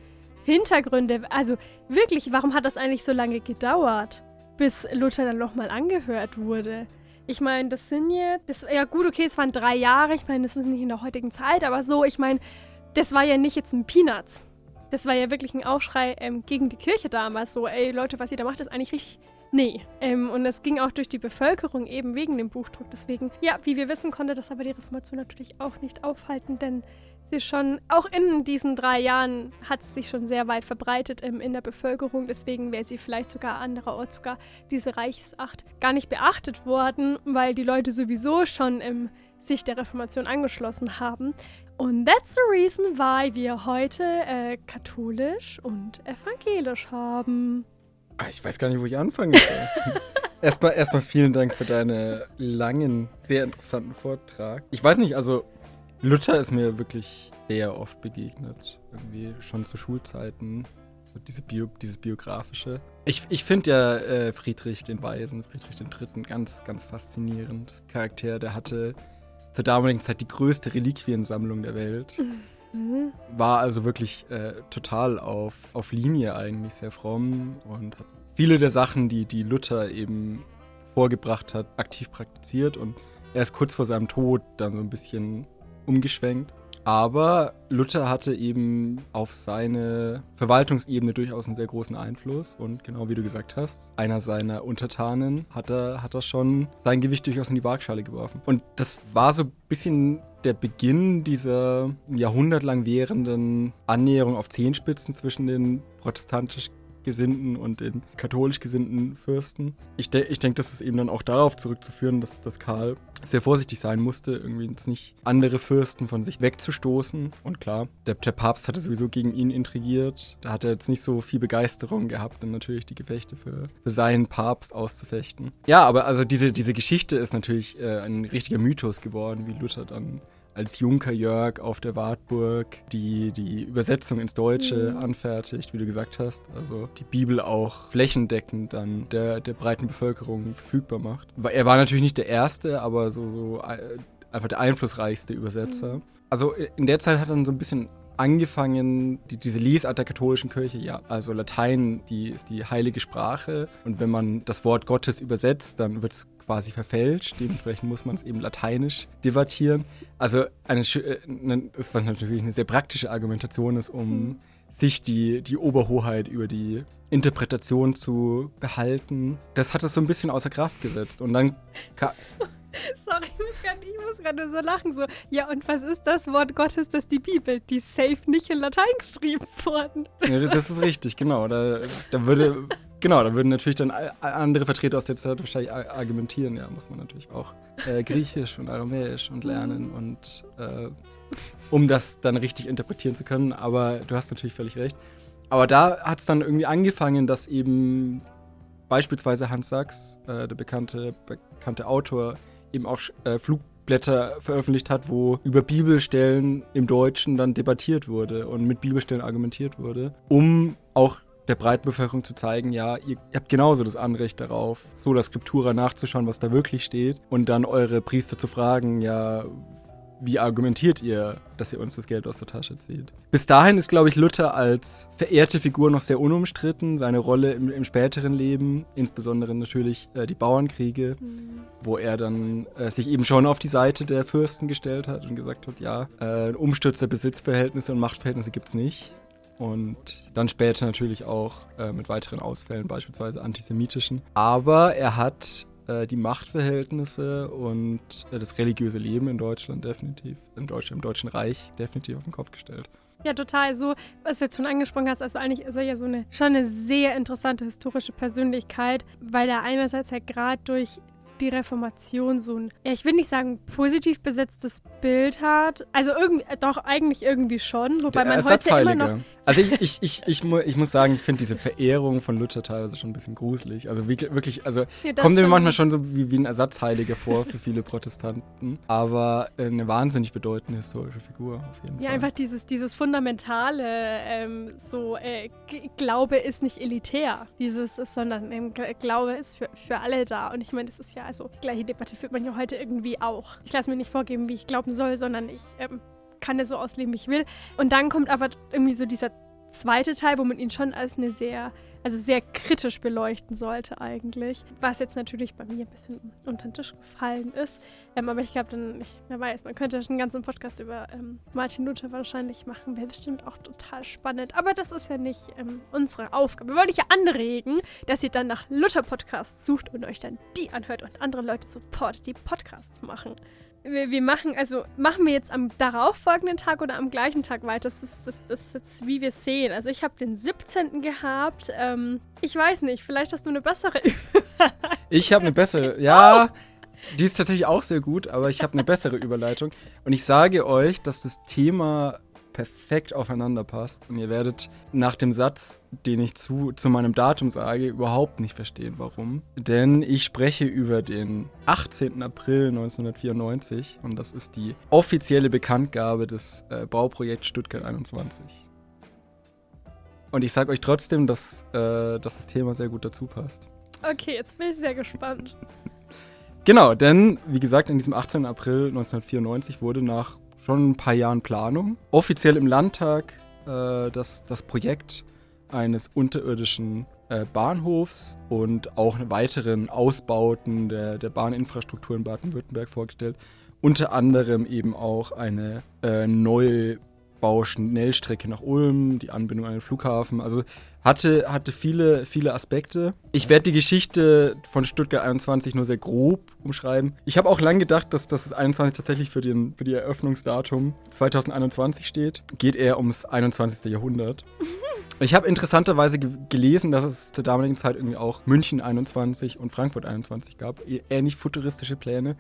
Hintergründe. Also wirklich, warum hat das eigentlich so lange gedauert, bis Luther dann nochmal angehört wurde? Ich meine, das sind jetzt, das, ja gut, okay, es waren drei Jahre, ich meine, das ist nicht in der heutigen Zeit, aber so, ich meine, das war ja nicht jetzt ein Peanuts. Das war ja wirklich ein Aufschrei ähm, gegen die Kirche damals. So, ey Leute, was ihr da macht, ist eigentlich richtig. Nee. Ähm, und es ging auch durch die Bevölkerung eben wegen dem Buchdruck. Deswegen, ja, wie wir wissen, konnte das aber die Reformation natürlich auch nicht aufhalten, denn sie schon, auch in diesen drei Jahren hat es sich schon sehr weit verbreitet ähm, in der Bevölkerung. Deswegen wäre sie vielleicht sogar andererorts sogar diese Reichsacht gar nicht beachtet worden, weil die Leute sowieso schon ähm, sich der Reformation angeschlossen haben. Und that's the reason why wir heute äh, katholisch und evangelisch haben. Ah, Ich weiß gar nicht, wo ich anfangen soll. <laughs> erstmal, erstmal vielen Dank für deinen langen, sehr interessanten Vortrag. Ich weiß nicht, also Luther ist mir wirklich sehr oft begegnet. Irgendwie schon zu Schulzeiten. So diese Bio, dieses biografische. Ich, ich finde ja äh, Friedrich den Weisen, Friedrich den Dritten, ganz, ganz faszinierend. Charakter, der hatte zur damaligen Zeit die größte Reliquiensammlung der Welt. Mhm. War also wirklich äh, total auf, auf Linie eigentlich, sehr fromm und hat viele der Sachen, die, die Luther eben vorgebracht hat, aktiv praktiziert und erst kurz vor seinem Tod dann so ein bisschen umgeschwenkt. Aber Luther hatte eben auf seine Verwaltungsebene durchaus einen sehr großen Einfluss und genau wie du gesagt hast, einer seiner Untertanen hat er, hat er schon sein Gewicht durchaus in die Waagschale geworfen. Und das war so ein bisschen der Beginn dieser jahrhundertlang währenden Annäherung auf Zehenspitzen zwischen den protestantisch Gesinnten und den katholisch gesinnten Fürsten. Ich, de ich denke, das ist eben dann auch darauf zurückzuführen, dass, dass Karl sehr vorsichtig sein musste, irgendwie jetzt nicht andere Fürsten von sich wegzustoßen. Und klar, der, der Papst hatte sowieso gegen ihn intrigiert. Da hat er jetzt nicht so viel Begeisterung gehabt, dann natürlich die Gefechte für, für seinen Papst auszufechten. Ja, aber also diese, diese Geschichte ist natürlich äh, ein richtiger Mythos geworden, wie Luther dann als Junker Jörg auf der Wartburg die, die Übersetzung ins Deutsche Mhm. anfertigt, wie du gesagt hast. Also die Bibel auch flächendeckend dann der, der breiten Bevölkerung verfügbar macht. Er war natürlich nicht der Erste, aber so, so äh, einfach der einflussreichste Übersetzer. Also in der Zeit hat dann so ein bisschen angefangen, die, diese Lesart der katholischen Kirche, ja, also Latein, die ist die heilige Sprache und wenn man das Wort Gottes übersetzt, dann wird es quasi verfälscht, dementsprechend muss man es eben lateinisch debattieren. Also eine, äh, ne- was natürlich eine sehr praktische Argumentation ist, um sich die, die Oberhoheit über die Interpretation zu behalten. Das hat es so ein bisschen außer Kraft gesetzt und dann <laughs> Sorry, ich muss gerade so lachen. So, ja, und was ist das Wort Gottes, das die Bibel? Die safe nicht in Latein geschrieben worden. Ja, das ist richtig, genau. Da, da würde, <laughs> genau, da würden natürlich dann andere Vertreter aus der Zeit wahrscheinlich ar- argumentieren. Ja, muss man natürlich auch äh, Griechisch und Aramäisch und lernen und äh, um das dann richtig interpretieren zu können. Aber du hast natürlich völlig recht. Aber da hat es dann irgendwie angefangen, dass eben beispielsweise Hans Sachs, äh, der bekannte, bekannte Autor, eben auch äh, Flugblätter veröffentlicht hat, wo über Bibelstellen im Deutschen dann debattiert wurde und mit Bibelstellen argumentiert wurde, um auch der breiten Bevölkerung zu zeigen, ja, ihr, habt genauso das Anrecht darauf, so der Skriptura nachzuschauen, was da wirklich steht und dann eure Priester zu fragen, ja, wie argumentiert ihr, dass ihr uns das Geld aus der Tasche zieht? Bis dahin ist, glaube ich, Luther als verehrte Figur noch sehr unumstritten. Seine Rolle im, im späteren Leben, insbesondere natürlich äh, die Bauernkriege, wo er dann äh, sich eben schon auf die Seite der Fürsten gestellt hat und gesagt hat, ja, äh, der Besitzverhältnisse und Machtverhältnisse gibt es nicht. Und dann später natürlich auch äh, mit weiteren Ausfällen, beispielsweise antisemitischen. Aber er hat äh, die Machtverhältnisse und äh, das religiöse Leben in Deutschland definitiv, im, Deutsch, im Deutschen Reich definitiv auf den Kopf gestellt. Ja, total. So, was du jetzt schon angesprochen hast, also eigentlich ist er ja so eine schon eine sehr interessante historische Persönlichkeit, weil er einerseits ja gerade durch die Reformation so ein, ja, ich will nicht sagen positiv besetztes Bild hat. Also irgendwie, doch eigentlich irgendwie schon, wobei Der man heute immer noch. Also ich, ich, ich, ich, mu ich muss sagen, ich finde diese Verehrung von Luther teilweise schon ein bisschen gruselig. Also wirklich, also Ja, kommt mir manchmal schon so wie, wie ein Ersatzheiliger vor für viele Protestanten. Aber äh, eine wahnsinnig bedeutende historische Figur auf jeden Ja, Fall. einfach dieses, dieses fundamentale, ähm, so, äh, Glaube ist nicht elitär, dieses ist, sondern ähm, Glaube ist für, für alle da. Und ich meine, das ist ja, also, die gleiche Debatte führt man ja heute irgendwie auch. Ich lasse mir nicht vorgeben, wie ich glauben soll, sondern ich ähm, kann es so ausleben, wie ich will. Und dann kommt aber irgendwie so dieser zweite Teil, wo man ihn schon als eine sehr also sehr kritisch beleuchten sollte eigentlich. Was jetzt natürlich bei mir ein bisschen unter den Tisch gefallen ist. Ähm, aber ich glaube, dann, ich, wer weiß, man könnte einen ganzen Podcast über ähm, Martin Luther wahrscheinlich machen. Wäre bestimmt auch total spannend. Aber das ist ja nicht ähm, unsere Aufgabe. Wir wollen euch ja anregen, dass ihr dann nach Luther-Podcasts sucht und euch dann die anhört und andere Leute supportet, die Podcasts machen wir, wir, machen, also machen wir jetzt am darauffolgenden Tag oder am gleichen Tag weiter? Das ist, das, das ist jetzt, wie wir sehen. Also ich habe den 17. gehabt. Ähm, ich weiß nicht, vielleicht hast du eine bessere <laughs> Ich habe eine bessere, <laughs> ja. Die ist tatsächlich auch sehr gut, aber ich habe eine bessere Überleitung. Und ich sage euch, dass das Thema perfekt aufeinander passt. Und ihr werdet nach dem Satz, den ich zu, zu meinem Datum sage, überhaupt nicht verstehen, warum. Denn ich spreche über den 18. April 1994 und das ist die offizielle Bekanntgabe des äh, Bauprojekts Stuttgart 21. Und ich sage euch trotzdem, dass, äh, dass das Thema sehr gut dazu passt. Okay, jetzt bin ich sehr gespannt. Genau, denn wie gesagt, in diesem 18. April 1994 wurde nach schon ein paar Jahren Planung. Offiziell im Landtag äh, das, das Projekt eines unterirdischen äh, Bahnhofs und auch weiteren Ausbauten der, der Bahninfrastruktur in Baden-Württemberg vorgestellt. Unter anderem eben auch eine äh, neue Bauschnellstrecke nach Ulm, die Anbindung an den Flughafen. Also hatte, hatte viele, viele Aspekte. Ich werde die Geschichte von Stuttgart 21 nur sehr grob umschreiben. Ich habe auch lange gedacht, dass, das 21 tatsächlich für, den, für die Eröffnungsdatum 2021 steht. Geht eher ums 21. Jahrhundert. <laughs> Ich habe interessanterweise ge gelesen, dass es zur damaligen Zeit irgendwie auch München 21 und Frankfurt 21 gab. E-, ähnlich futuristische Pläne,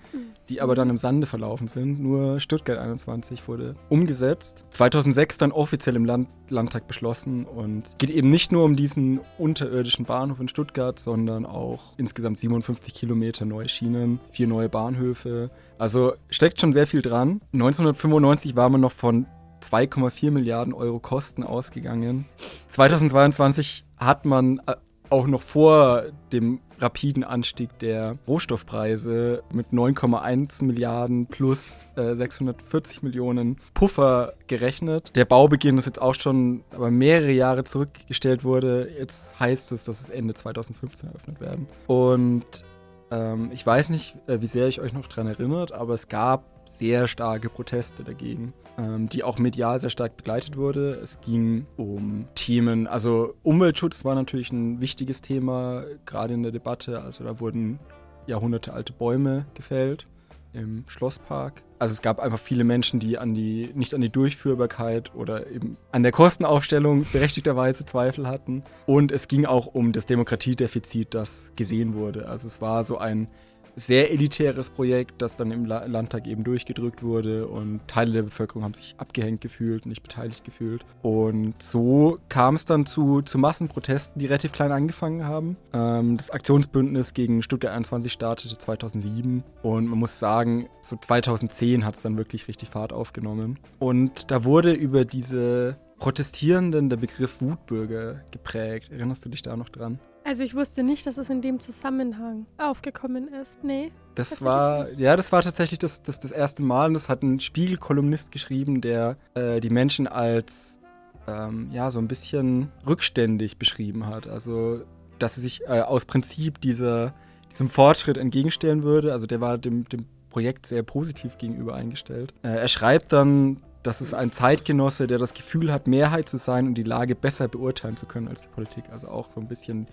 die aber dann im Sande verlaufen sind. Nur Stuttgart 21 wurde umgesetzt. 2006 dann offiziell im Land Landtag beschlossen und geht eben nicht nur um diesen unterirdischen Bahnhof in Stuttgart, sondern auch insgesamt 57 Kilometer neue Schienen, vier neue Bahnhöfe. Also steckt schon sehr viel dran. 1995 war man noch von 2,4 Milliarden Euro Kosten ausgegangen. 2022 hat man äh, auch noch vor dem rapiden Anstieg der Rohstoffpreise mit 9,1 Milliarden plus äh, 640 Millionen Puffer gerechnet. Der Baubeginn ist jetzt auch schon aber mehrere Jahre zurückgestellt wurde. Jetzt heißt es, dass es Ende 2015 eröffnet werden. Und ähm, ich weiß nicht, äh, wie sehr ich euch noch daran erinnert, aber es gab sehr starke Proteste dagegen ähm, die auch medial sehr stark begleitet wurde. Es ging um Themen, also Umweltschutz war natürlich ein wichtiges Thema, gerade in der Debatte. Also da wurden jahrhundertealte Bäume gefällt im Schlosspark. Also es gab einfach viele Menschen, die an die nicht an die Durchführbarkeit oder eben an der Kostenaufstellung <laughs> berechtigterweise Zweifel hatten. Und es ging auch um das Demokratiedefizit, das gesehen wurde. Also es war so ein sehr elitäres Projekt, das dann im La Landtag eben durchgedrückt wurde und Teile der Bevölkerung haben sich abgehängt gefühlt, nicht beteiligt gefühlt. Und so kam es dann zu, zu Massenprotesten, die relativ klein angefangen haben. Ähm, das Aktionsbündnis gegen Stuttgart 21 startete 2007 und man muss sagen, so 2010 hat es dann wirklich richtig Fahrt aufgenommen. Und da wurde über diese Protestierenden der Begriff Wutbürger geprägt. Erinnerst du dich da noch dran? Also ich wusste nicht, dass es in dem Zusammenhang aufgekommen ist. Nee. Das war, ja, das war tatsächlich das, das, das erste Mal. Und das hat ein Spiegelkolumnist geschrieben, der äh, die Menschen als, ähm, ja, so ein bisschen rückständig beschrieben hat. Also, dass sie sich äh, aus Prinzip dieser, diesem Fortschritt entgegenstellen würde. Also, der war dem, dem Projekt sehr positiv gegenüber eingestellt. Äh, er schreibt dann, das ist ein Zeitgenosse, der das Gefühl hat, Mehrheit zu sein und die Lage besser beurteilen zu können als die Politik. Also auch so ein bisschen,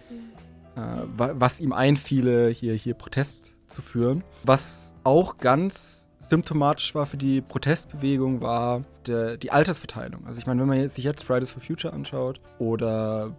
äh, was ihm einfiele, hier, hier Protest zu führen. Was auch ganz symptomatisch war für die Protestbewegung, war der, die Altersverteilung. Also ich meine, wenn man sich jetzt Fridays for Future anschaut oder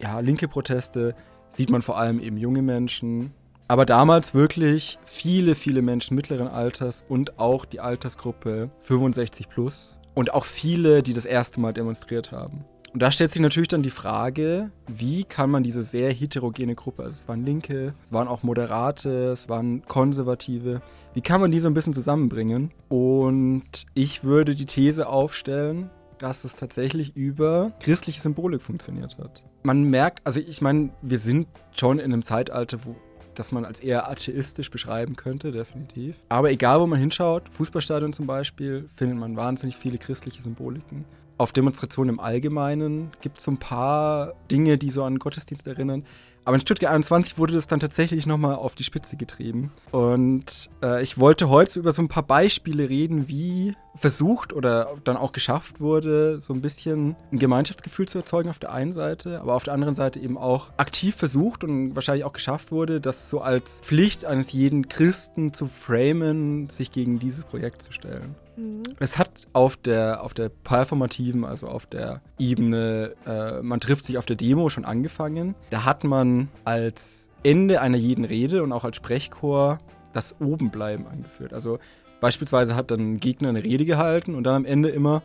ja, linke Proteste, sieht man vor allem eben junge Menschen, aber damals wirklich viele, viele Menschen mittleren Alters und auch die Altersgruppe 65 plus und auch viele, die das erste Mal demonstriert haben. Und da stellt sich natürlich dann die Frage, wie kann man diese sehr heterogene Gruppe, also es waren Linke, es waren auch Moderate, es waren Konservative, wie kann man die so ein bisschen zusammenbringen? Und ich würde die These aufstellen, dass es tatsächlich über christliche Symbolik funktioniert hat. Man merkt, also ich meine, wir sind schon in einem Zeitalter, wo das man als eher atheistisch beschreiben könnte, definitiv. Aber egal, wo man hinschaut, Fußballstadion zum Beispiel, findet man wahnsinnig viele christliche Symboliken. auf Demonstrationen im Allgemeinen gibt es so ein paar Dinge, die so an Gottesdienst erinnern. Aber in Stuttgart 21 wurde das dann tatsächlich nochmal auf die Spitze getrieben. Und äh, ich wollte heute über so ein paar Beispiele reden, wie versucht oder dann auch geschafft wurde, so ein bisschen ein Gemeinschaftsgefühl zu erzeugen auf der einen Seite, aber auf der anderen Seite eben auch aktiv versucht und wahrscheinlich auch geschafft wurde, das so als Pflicht eines jeden Christen zu framen, sich gegen dieses Projekt zu stellen. Mhm. Es hat auf der, auf der performativen, also auf der Ebene, äh, man trifft sich auf der Demo schon angefangen. Da hat man als Ende einer jeden Rede und auch als Sprechchor das Obenbleiben angeführt. Also beispielsweise hat dann ein Gegner eine Rede gehalten und dann am Ende immer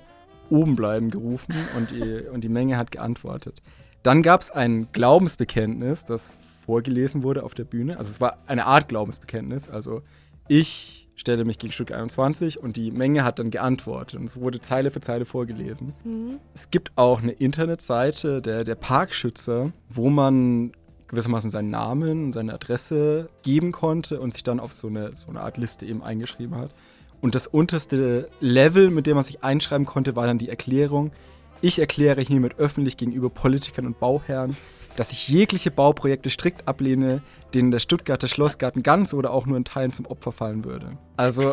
Obenbleiben gerufen und die, <laughs> und die Menge hat geantwortet. Dann gab es ein Glaubensbekenntnis, das vorgelesen wurde auf der Bühne. Also es war eine Art Glaubensbekenntnis. Also ich stelle mich gegen Stück 21 und die Menge hat dann geantwortet und es wurde Zeile für Zeile vorgelesen. Mhm. Es gibt auch eine Internetseite der, der Parkschützer, wo man gewissermaßen seinen Namen und seine Adresse geben konnte und sich dann auf so eine, so eine Art Liste eben eingeschrieben hat. Und das unterste Level, mit dem man sich einschreiben konnte, war dann die Erklärung. Ich erkläre hiermit öffentlich gegenüber Politikern und Bauherren, dass ich jegliche Bauprojekte strikt ablehne, denen der Stuttgarter Schlossgarten ganz oder auch nur in Teilen zum Opfer fallen würde. Also.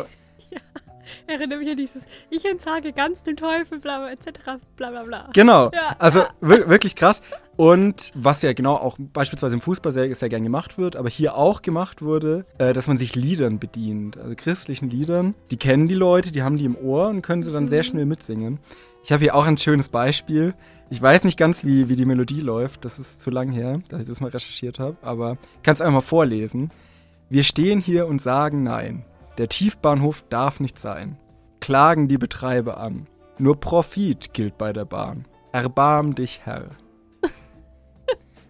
ja. <laughs> Erinnere mich an dieses, ich entsage ganz dem Teufel, bla bla, etc., bla bla bla. Genau, ja, also <laughs> ja. wirklich krass. Und was ja genau auch beispielsweise im Fußball sehr, sehr gern gemacht wird, aber hier auch gemacht wurde, äh, dass man sich Liedern bedient, also christlichen Liedern. Die kennen die Leute, die haben die im Ohr und können sie dann mhm. sehr schnell mitsingen. Ich habe hier auch ein schönes Beispiel. Ich weiß nicht ganz, wie, wie die Melodie läuft. Das ist zu lang her, dass ich das mal recherchiert habe. Aber ich kann es einfach mal vorlesen. Wir stehen hier und sagen Nein. Der Tiefbahnhof darf nicht sein. Klagen die Betreiber an. Nur Profit gilt bei der Bahn. Erbarm dich, Herr.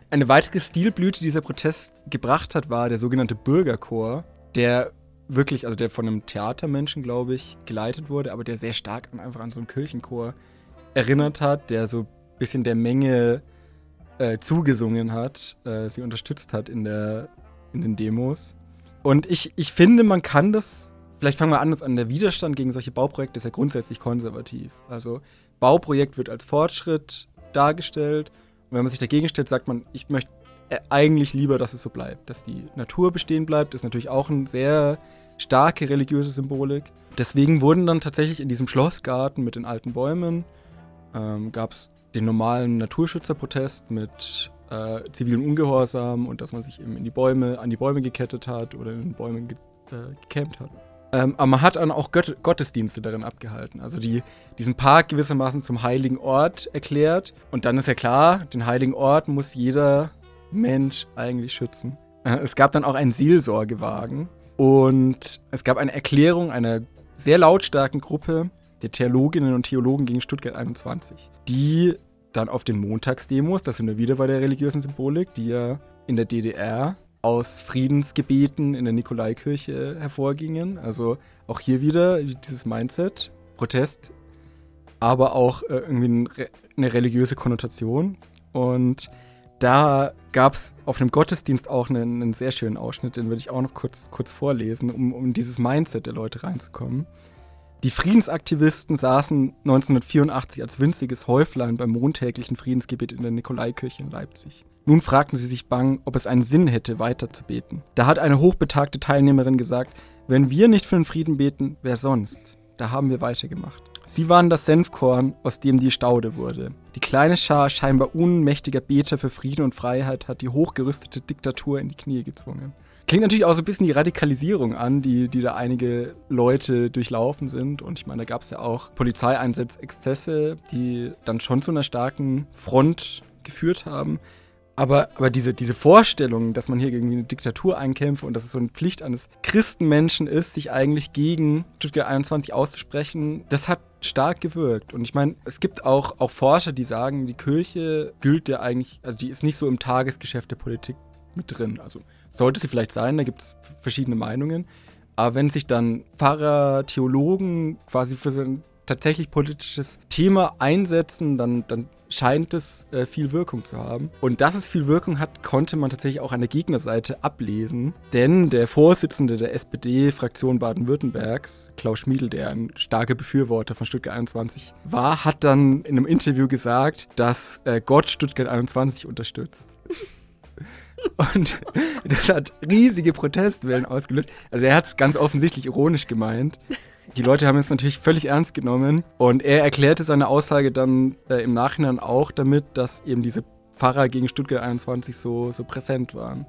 Eine weitere Stilblüte, die dieser Protest gebracht hat, war der sogenannte Bürgerchor, der wirklich, also der von einem Theatermenschen, glaube ich, geleitet wurde, aber der sehr stark an, einfach an so einen Kirchenchor erinnert hat, der so bisschen der Menge äh, zugesungen hat, äh, sie unterstützt hat in, der, in den Demos. Und ich, ich finde, man kann das, vielleicht fangen wir anders an, der Widerstand gegen solche Bauprojekte ist ja grundsätzlich konservativ. Also Bauprojekt wird als Fortschritt dargestellt und wenn man sich dagegen stellt, sagt man, ich möchte äh, eigentlich lieber, dass es so bleibt. Dass die Natur bestehen bleibt, ist natürlich auch eine sehr starke religiöse Symbolik. Deswegen wurden dann tatsächlich in diesem Schlossgarten mit den alten Bäumen ähm, gab es den normalen Naturschützerprotest mit äh, zivilen Ungehorsam und dass man sich eben in die Bäume, an die Bäume gekettet hat oder in den Bäumen ge äh, gecampt hat. Ähm, aber man hat dann auch Gott Gottesdienste darin abgehalten. Also die, diesen Park gewissermaßen zum heiligen Ort erklärt. Und dann ist ja klar, den heiligen Ort muss jeder Mensch eigentlich schützen. Äh, es gab dann auch einen Seelsorgewagen und es gab eine Erklärung einer sehr lautstarken Gruppe der Theologinnen und Theologen gegen Stuttgart 21, die dann auf den Montagsdemos, das sind wir wieder bei der religiösen Symbolik, die ja in der DDR aus Friedensgebeten in der Nikolaikirche hervorgingen. Also auch hier wieder dieses Mindset, Protest, aber auch äh, irgendwie eine religiöse Konnotation. Und da gab es auf einem Gottesdienst auch einen, einen, sehr schönen Ausschnitt, den würde ich auch noch kurz, kurz vorlesen, um, um dieses Mindset der Leute reinzukommen. Die Friedensaktivisten saßen 1984 als winziges Häuflein beim montäglichen Friedensgebet in der Nikolaikirche in Leipzig. Nun fragten sie sich bang, ob es einen Sinn hätte, weiterzubeten. Da hat eine hochbetagte Teilnehmerin gesagt, wenn wir nicht für den Frieden beten, wer sonst? Da haben wir weitergemacht. Sie waren das Senfkorn, aus dem die Staude wurde. Die kleine Schar scheinbar unmächtiger Beter für Frieden und Freiheit hat die hochgerüstete Diktatur in die Knie gezwungen. Klingt natürlich auch so ein bisschen die Radikalisierung an, die, die da einige Leute durchlaufen sind. Und ich meine, da gab es ja auch Polizeieinsatzexzesse, die dann schon zu einer starken Front geführt haben. Aber, aber diese, diese Vorstellung, dass man hier gegen eine Diktatur einkämpfe und dass es so eine Pflicht eines Christenmenschen ist, sich eigentlich gegen Stuttgart 21 auszusprechen, das hat stark gewirkt. Und ich meine, es gibt auch, auch Forscher, die sagen, die Kirche gilt ja eigentlich, also die ist nicht so im Tagesgeschäft der Politik mit drin. Also sollte sie vielleicht sein, da gibt es verschiedene Meinungen. Aber wenn sich dann Pfarrer, Theologen quasi für so ein tatsächlich politisches Thema einsetzen, dann, dann scheint es äh, viel Wirkung zu haben. Und dass es viel Wirkung hat, konnte man tatsächlich auch an der Gegnerseite ablesen. Denn der Vorsitzende der SPD-Fraktion Baden-Württembergs, Klaus Schmiedl, der ein starker Befürworter von Stuttgart 21 war, hat dann in einem Interview gesagt, dass äh, Gott Stuttgart 21 unterstützt. Und das hat riesige Protestwellen ausgelöst. Also er hat es ganz offensichtlich ironisch gemeint. Die Leute haben es natürlich völlig ernst genommen. Und er erklärte seine Aussage dann äh, im Nachhinein auch damit, dass eben diese Pfarrer gegen Stuttgart 21 so, so präsent waren.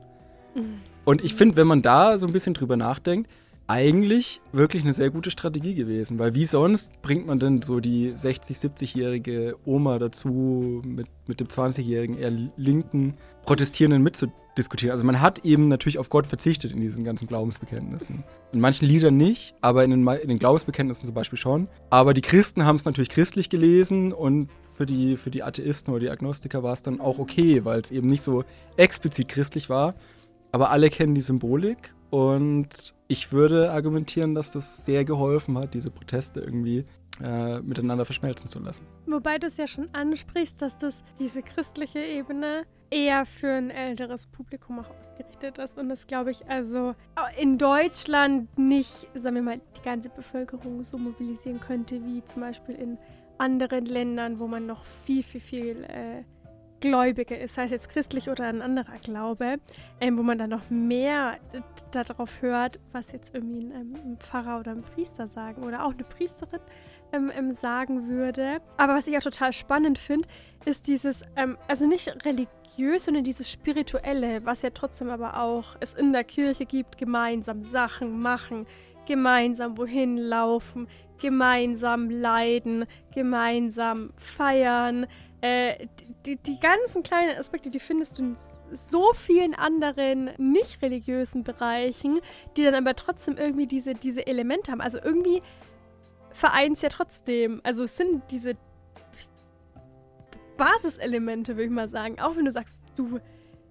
Mhm. Und ich finde, wenn man da so ein bisschen drüber nachdenkt, eigentlich wirklich eine sehr gute Strategie gewesen, weil wie sonst bringt man denn so die 60, 70-jährige Oma dazu, mit, mit dem 20-jährigen eher linken Protestierenden mitzudiskutieren? Also man hat eben natürlich auf Gott verzichtet in diesen ganzen Glaubensbekenntnissen. In manchen Liedern nicht, aber in den, in den Glaubensbekenntnissen zum Beispiel schon. Aber die Christen haben es natürlich christlich gelesen und für die, für die Atheisten oder die Agnostiker war es dann auch okay, weil es eben nicht so explizit christlich war. Aber alle kennen die Symbolik und ich würde argumentieren, dass das sehr geholfen hat, diese Proteste irgendwie äh, miteinander verschmelzen zu lassen. Wobei du es ja schon ansprichst, dass das diese christliche Ebene eher für ein älteres Publikum auch ausgerichtet ist und das glaube ich also in Deutschland nicht, sagen wir mal, die ganze Bevölkerung so mobilisieren könnte wie zum Beispiel in anderen Ländern, wo man noch viel, viel, viel äh, Gläubige ist, sei es jetzt christlich oder ein anderer Glaube, ähm, wo man dann noch mehr darauf hört, was jetzt irgendwie ein, ähm, ein, Pfarrer oder ein Priester sagen oder auch eine Priesterin ähm, ähm sagen würde. Aber was ich auch total spannend finde, ist dieses, ähm, also nicht religiös, sondern dieses Spirituelle, was ja trotzdem aber auch es in der Kirche gibt, gemeinsam Sachen machen, gemeinsam wohin laufen, gemeinsam leiden, gemeinsam feiern. Äh, die, die ganzen kleinen Aspekte, die findest du in so vielen anderen nicht religiösen Bereichen, die dann aber trotzdem irgendwie diese, diese Elemente haben. Also irgendwie vereint es ja trotzdem. Also es sind diese Basiselemente, würde ich mal sagen. Auch wenn du sagst, du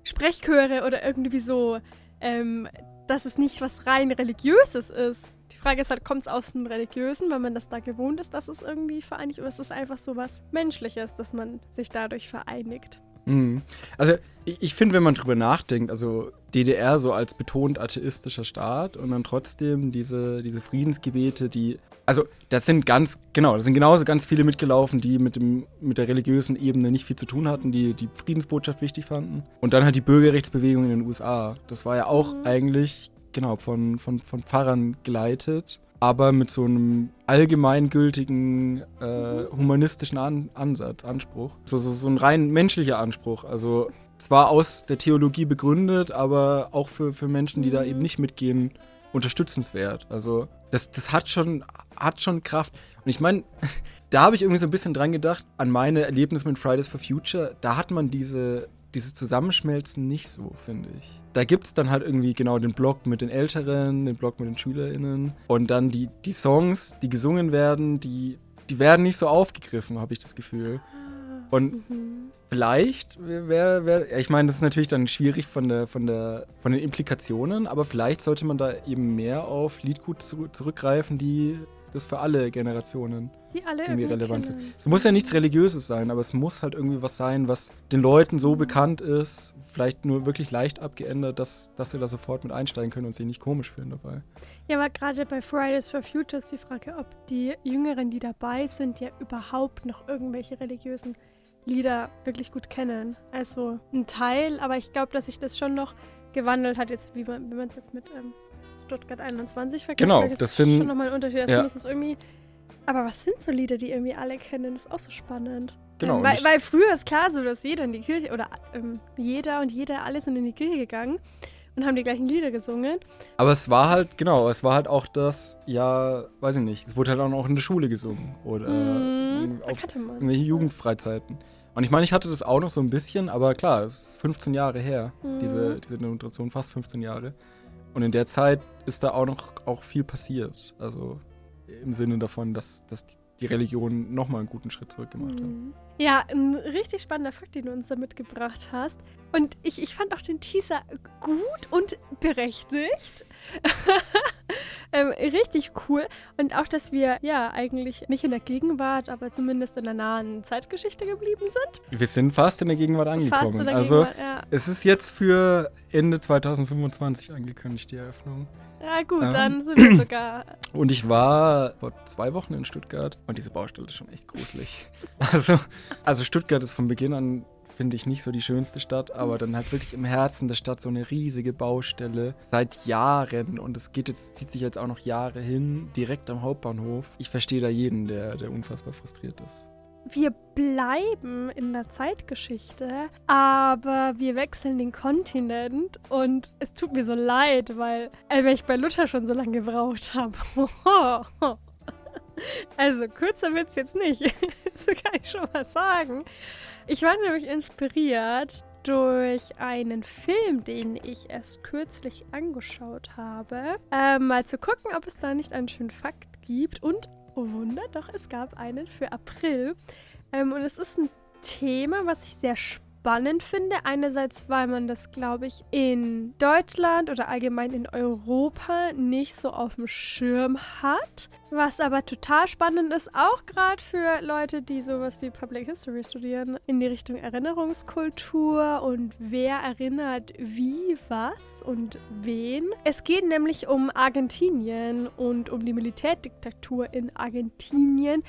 Sprechchöre oder irgendwie so, ähm, dass es nicht was rein religiöses ist. Die Frage ist halt, kommt es aus dem Religiösen, wenn man das da gewohnt ist, dass es irgendwie vereinigt, oder ist es einfach so was Menschliches, dass man sich dadurch vereinigt? Mhm. Also ich, ich finde, wenn man drüber nachdenkt, also DDR so als betont atheistischer Staat und dann trotzdem diese, diese Friedensgebete, die, also das sind ganz, genau, da sind genauso ganz viele mitgelaufen, die mit, dem, mit der religiösen Ebene nicht viel zu tun hatten, die die Friedensbotschaft wichtig fanden. Und dann halt die Bürgerrechtsbewegung in den USA. Das war ja auch mhm. eigentlich genau, von, von, von Pfarrern geleitet, aber mit so einem allgemeingültigen äh, humanistischen An Ansatz, Anspruch. So, so, so ein rein menschlicher Anspruch. Also zwar aus der Theologie begründet, aber auch für, für Menschen, die da eben nicht mitgehen, unterstützenswert. Also das, das hat, schon, hat schon Kraft. Und ich meine, <laughs> da habe ich irgendwie so ein bisschen dran gedacht, an meine Erlebnisse mit Fridays for Future. Da hat man diese, dieses Zusammenschmelzen nicht so, finde ich. Da gibt es dann halt irgendwie genau den Block mit den Älteren, den Block mit den SchülerInnen und dann die, die Songs, die gesungen werden, die, die werden nicht so aufgegriffen, habe ich das Gefühl. Und mhm. vielleicht wäre, wär, ich meine, das ist natürlich dann schwierig von, der, von, der, von den Implikationen, aber vielleicht sollte man da eben mehr auf Liedgut zu, zurückgreifen, die das für alle Generationen die alle irgendwie relevant sind. Es muss ja nichts Religiöses sein, aber es muss halt irgendwie was sein, was den Leuten so bekannt ist, vielleicht nur wirklich leicht abgeändert, dass, dass sie da sofort mit einsteigen können und sich nicht komisch fühlen dabei. Ja, aber gerade bei Fridays for Future ist die Frage, ob die Jüngeren, die dabei sind, ja überhaupt noch irgendwelche religiösen Lieder wirklich gut kennen. Also ein Teil, aber ich glaube, dass sich das schon noch gewandelt hat, jetzt wie man es jetzt mit ähm, Stuttgart 21 vergleicht. Genau, das, das sind schon nochmal ein Unterschied. Also ja. ist es irgendwie aber was sind so Lieder, die irgendwie alle kennen? Das ist auch so spannend. Genau. Ähm, weil, weil, früher ist klar so, dass jeder in die Kirche, oder ähm, jeder und jeder, alle sind in die Kirche gegangen und haben die gleichen Lieder gesungen. Aber es war halt, genau, es war halt auch das, ja, weiß ich nicht, es wurde halt auch in der Schule gesungen. Oder mhm, auf irgendwelche Jugendfreizeiten. Und ich meine, ich hatte das auch noch so ein bisschen, aber klar, es ist 15 Jahre her, mhm. diese, diese Demonstration, fast 15 Jahre. Und in der Zeit ist da auch noch auch viel passiert. Also im Sinne davon, dass, dass die Religion nochmal einen guten Schritt zurück gemacht mhm. hat. Ja, ein richtig spannender Fakt, den du uns da mitgebracht hast. Und ich, ich fand auch den Teaser gut und berechtigt. <laughs> Ähm, richtig cool. Und auch, dass wir ja eigentlich nicht in der Gegenwart, aber zumindest in der nahen Zeitgeschichte geblieben sind. Wir sind fast in der Gegenwart angekommen. Der also Gegenwart, ja. es ist jetzt für Ende 2025 angekündigt, die Eröffnung. Ja, gut, Ja. dann sind wir sogar. <clears throat> Und ich war vor zwei Wochen in Stuttgart und diese Baustelle ist schon echt gruselig. <laughs> Also, also Stuttgart ist von Beginn an, finde ich, nicht so die schönste Stadt, aber dann halt wirklich im Herzen der Stadt so eine riesige Baustelle seit Jahren und es geht jetzt, zieht sich jetzt auch noch Jahre hin, direkt am Hauptbahnhof. Ich verstehe da jeden, der, der unfassbar frustriert ist. Wir bleiben in der Zeitgeschichte, aber wir wechseln den Kontinent und es tut mir so leid, weil, äh, weil ich bei Luther schon so lange gebraucht habe. <laughs> Also kürzer wird's jetzt nicht. <laughs> Das kann ich schon mal sagen. Ich war nämlich inspiriert durch einen Film, den ich erst kürzlich angeschaut habe. Ähm, mal zu gucken, ob es da nicht einen schönen Fakt gibt. Und, oh Wunder, doch, es gab einen für April. Ähm, und es ist ein Thema, was ich sehr spannend finde. Einerseits, weil man das, glaube ich, in Deutschland oder allgemein in Europa nicht so auf dem Schirm hat. Was aber total spannend ist, auch gerade für Leute, die sowas wie Public History studieren, in die Richtung Erinnerungskultur und wer erinnert wie, was und wen. Es geht nämlich um Argentinien und um die Militärdiktatur in Argentinien,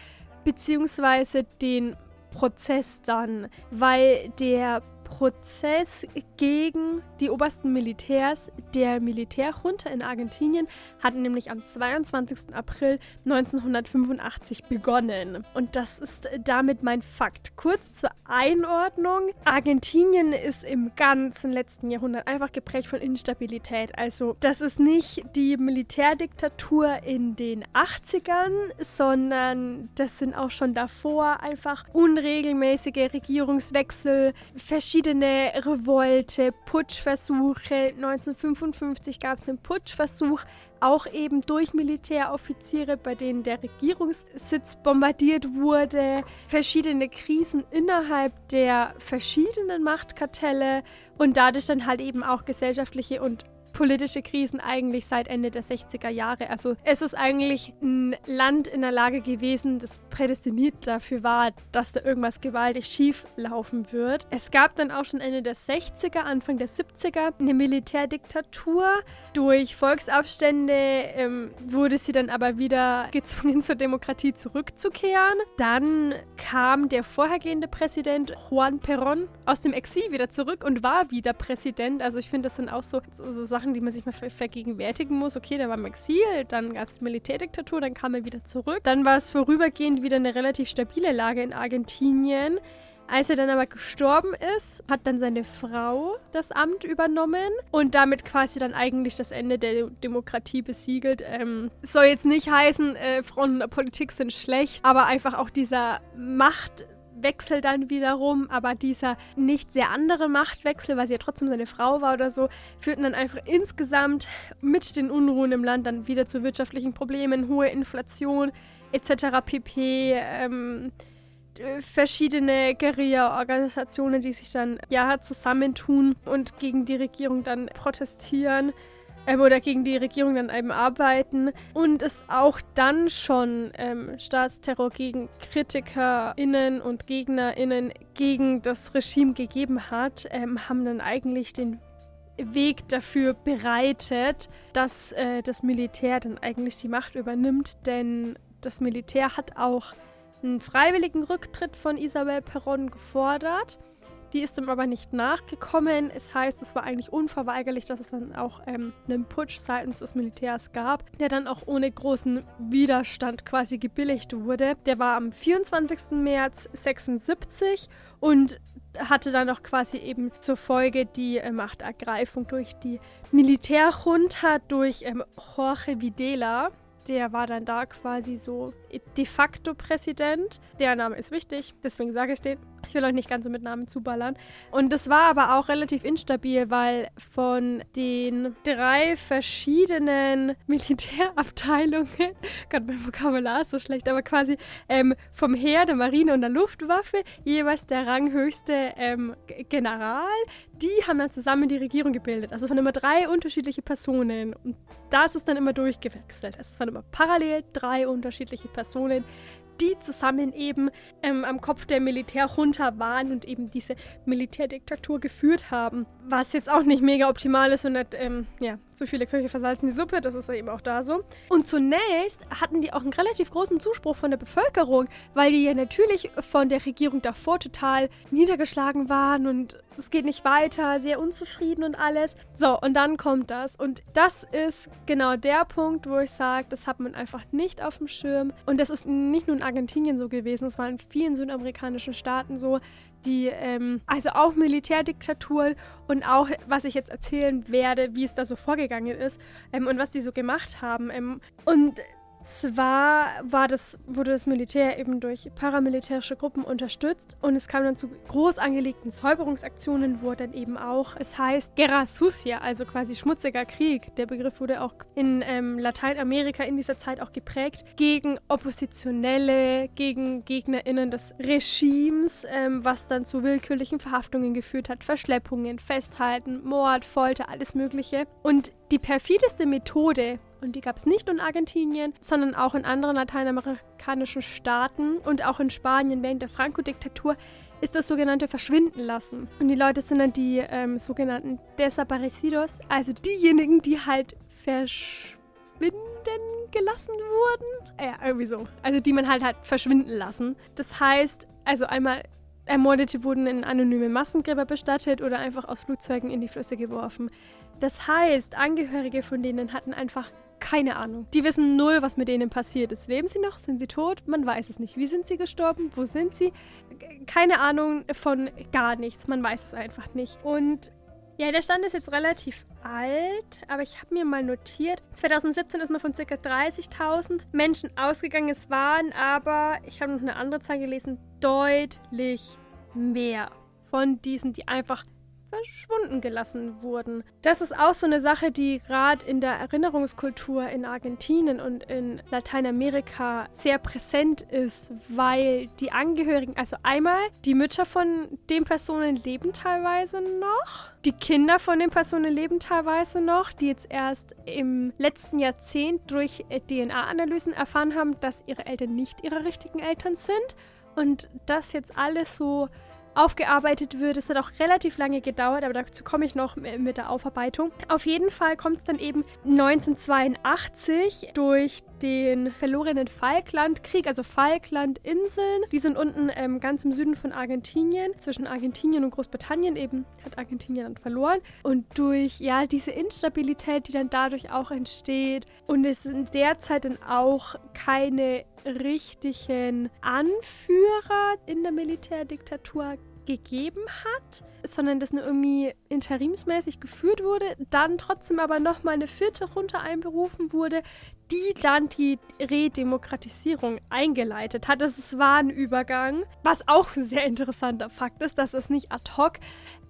beziehungsweise den Prozess dann, weil der Prozess gegen die obersten Militärs der Militärjunta in Argentinien hat nämlich am 22. April 1985 begonnen. Und das ist damit mein Fakt. Kurz zur Einordnung. Argentinien ist im ganzen letzten Jahrhundert einfach geprägt von Instabilität. Also das ist nicht die Militärdiktatur in den 80ern, sondern das sind auch schon davor einfach unregelmäßige Regierungswechsel, verschiedene Revolte, Putschversuche. 1955 gab es einen Putschversuch, auch eben durch Militäroffiziere, bei denen der Regierungssitz bombardiert wurde, verschiedene Krisen innerhalb der verschiedenen Machtkartelle und dadurch dann halt eben auch gesellschaftliche und politische Krisen eigentlich seit Ende der 60er Jahre. Also es ist eigentlich ein Land in der Lage gewesen, das prädestiniert dafür war, dass da irgendwas gewaltig schief laufen wird. Es gab dann auch schon Ende der 60er, Anfang der 70er eine Militärdiktatur. Durch Volksaufstände ähm, wurde sie dann aber wieder gezwungen, zur Demokratie zurückzukehren. Dann kam der vorhergehende Präsident Juan Perón aus dem Exil wieder zurück und war wieder Präsident. Also ich finde, das sind auch so, so, so Sachen, die man sich mal ver vergegenwärtigen muss. Okay, der war im Exil, dann gab es Militärdiktatur, dann kam er wieder zurück. Dann war es vorübergehend wieder eine relativ stabile Lage in Argentinien. Als er dann aber gestorben ist, hat dann seine Frau das Amt übernommen und damit quasi dann eigentlich das Ende der Demokratie besiegelt. Ähm, soll jetzt nicht heißen, äh, Frauen in der Politik sind schlecht, aber einfach auch dieser Machtwechsel dann wiederum, aber dieser nicht sehr andere Machtwechsel, weil sie ja trotzdem seine Frau war oder so, führten dann einfach insgesamt mit den Unruhen im Land dann wieder zu wirtschaftlichen Problemen, hohe Inflation etc. pp. Ähm, äh, verschiedene Guerilla-Organisationen, die sich dann ja zusammentun und gegen die Regierung dann protestieren ähm, oder gegen die Regierung dann eben arbeiten und es auch dann schon ähm, Staatsterror gegen KritikerInnen und GegnerInnen gegen das Regime gegeben hat, ähm, haben dann eigentlich den Weg dafür bereitet, dass äh, das Militär dann eigentlich die Macht übernimmt, denn das Militär hat auch einen freiwilligen Rücktritt von Isabel Perón gefordert. Die ist ihm aber nicht nachgekommen. Es heißt, es war eigentlich unverweigerlich, dass es dann auch ähm, einen Putsch seitens des Militärs gab, der dann auch ohne großen Widerstand quasi gebilligt wurde. Der war am 24. März 76 und hatte dann auch quasi eben zur Folge die äh, Machtergreifung durch die Militärjunta, durch ähm, Jorge Videla. Der war dann da quasi so de facto Präsident. Der Name ist wichtig, deswegen sage ich den. Ich will euch nicht ganz so mit Namen zuballern. Und das war aber auch relativ instabil, weil von den drei verschiedenen <laughs> Militärabteilungen, <laughs> Gott, mein Vokabular ist so schlecht, aber quasi ähm, vom Heer, der Marine und der Luftwaffe jeweils der ranghöchste ähm, General, die haben dann zusammen die Regierung gebildet. Also von immer drei unterschiedliche Personen. Und das ist dann immer durchgewechselt. Es waren immer parallel drei unterschiedliche Personen, die zusammen eben ähm, am Kopf der Militärjunta waren und eben diese Militärdiktatur geführt haben. Was jetzt auch nicht mega optimal ist und nicht, ähm, ja, zu viele Köche versalzen die Suppe, das ist eben auch da so. Und zunächst hatten die auch einen relativ großen Zuspruch von der Bevölkerung, weil die ja natürlich von der Regierung davor total niedergeschlagen waren und es geht nicht weiter, sehr unzufrieden und alles. So, und dann kommt das. Und das ist genau der Punkt, wo ich sage, das hat man einfach nicht auf dem Schirm. Und das ist nicht nur in Argentinien so gewesen, es war in vielen südamerikanischen Staaten so, die, ähm, also auch Militärdiktaturen und auch, was ich jetzt erzählen werde, wie es da so vorgegangen ist ähm, und was die so gemacht haben. Ähm, und zwar war das, wurde das Militär eben durch paramilitärische Gruppen unterstützt und es kam dann zu groß angelegten Säuberungsaktionen, wo dann eben auch, es heißt Guerra Sucia, also quasi schmutziger Krieg. Der Begriff wurde auch in ähm, Lateinamerika in dieser Zeit auch geprägt, gegen Oppositionelle, gegen GegnerInnen des Regimes, ähm, was dann zu willkürlichen Verhaftungen geführt hat, Verschleppungen, Festhalten, Mord, Folter, alles Mögliche. Und die perfideste Methode, und die gab es nicht nur in Argentinien, sondern auch in anderen lateinamerikanischen Staaten und auch in Spanien während der Franco-Diktatur, ist das sogenannte Verschwinden lassen. Und die Leute sind dann die ähm, sogenannten Desaparecidos, also diejenigen, die halt verschwinden gelassen wurden. Ja, irgendwie so. Also die man halt hat verschwinden lassen. Das heißt, also einmal Ermordete wurden in anonyme Massengräber bestattet oder einfach aus Flugzeugen in die Flüsse geworfen. Das heißt, Angehörige von denen hatten einfach keine Ahnung. Die wissen null, was mit denen passiert ist. Leben sie noch? Sind sie tot? Man weiß es nicht. Wie sind sie gestorben? Wo sind sie? Keine Ahnung von gar nichts. Man weiß es einfach nicht. Und ja, der Stand ist jetzt relativ alt, aber ich habe mir mal notiert, 2017 ist man von ca. 30.000 Menschen ausgegangen. Es waren aber, ich habe noch eine andere Zahl gelesen, deutlich mehr von diesen, die einfach verschwunden gelassen wurden. Das ist auch so eine Sache, die gerade in der Erinnerungskultur in Argentinien und in Lateinamerika sehr präsent ist, weil die Angehörigen, also einmal die Mütter von den Personen leben teilweise noch, die Kinder von den Personen leben teilweise noch, die jetzt erst im letzten Jahrzehnt durch DNA-Analysen erfahren haben, dass ihre Eltern nicht ihre richtigen Eltern sind. Und das jetzt alles so aufgearbeitet wird. Es hat auch relativ lange gedauert, aber dazu komme ich noch mit der Aufarbeitung. Auf jeden Fall kommt es dann eben 1982 durch den verlorenen Falklandkrieg, also Falklandinseln. Die sind unten ähm, ganz im Süden von Argentinien, zwischen Argentinien und Großbritannien eben, hat Argentinien dann verloren. Und durch ja diese Instabilität, die dann dadurch auch entsteht und es in der Zeit dann auch keine richtigen Anführer in der Militärdiktatur gegeben hat, sondern das nur irgendwie interimsmäßig geführt wurde, dann trotzdem aber nochmal eine vierte Runde einberufen wurde, die dann die Redemokratisierung eingeleitet hat. Das war ein Übergang, was auch ein sehr interessanter Fakt ist, dass es nicht ad hoc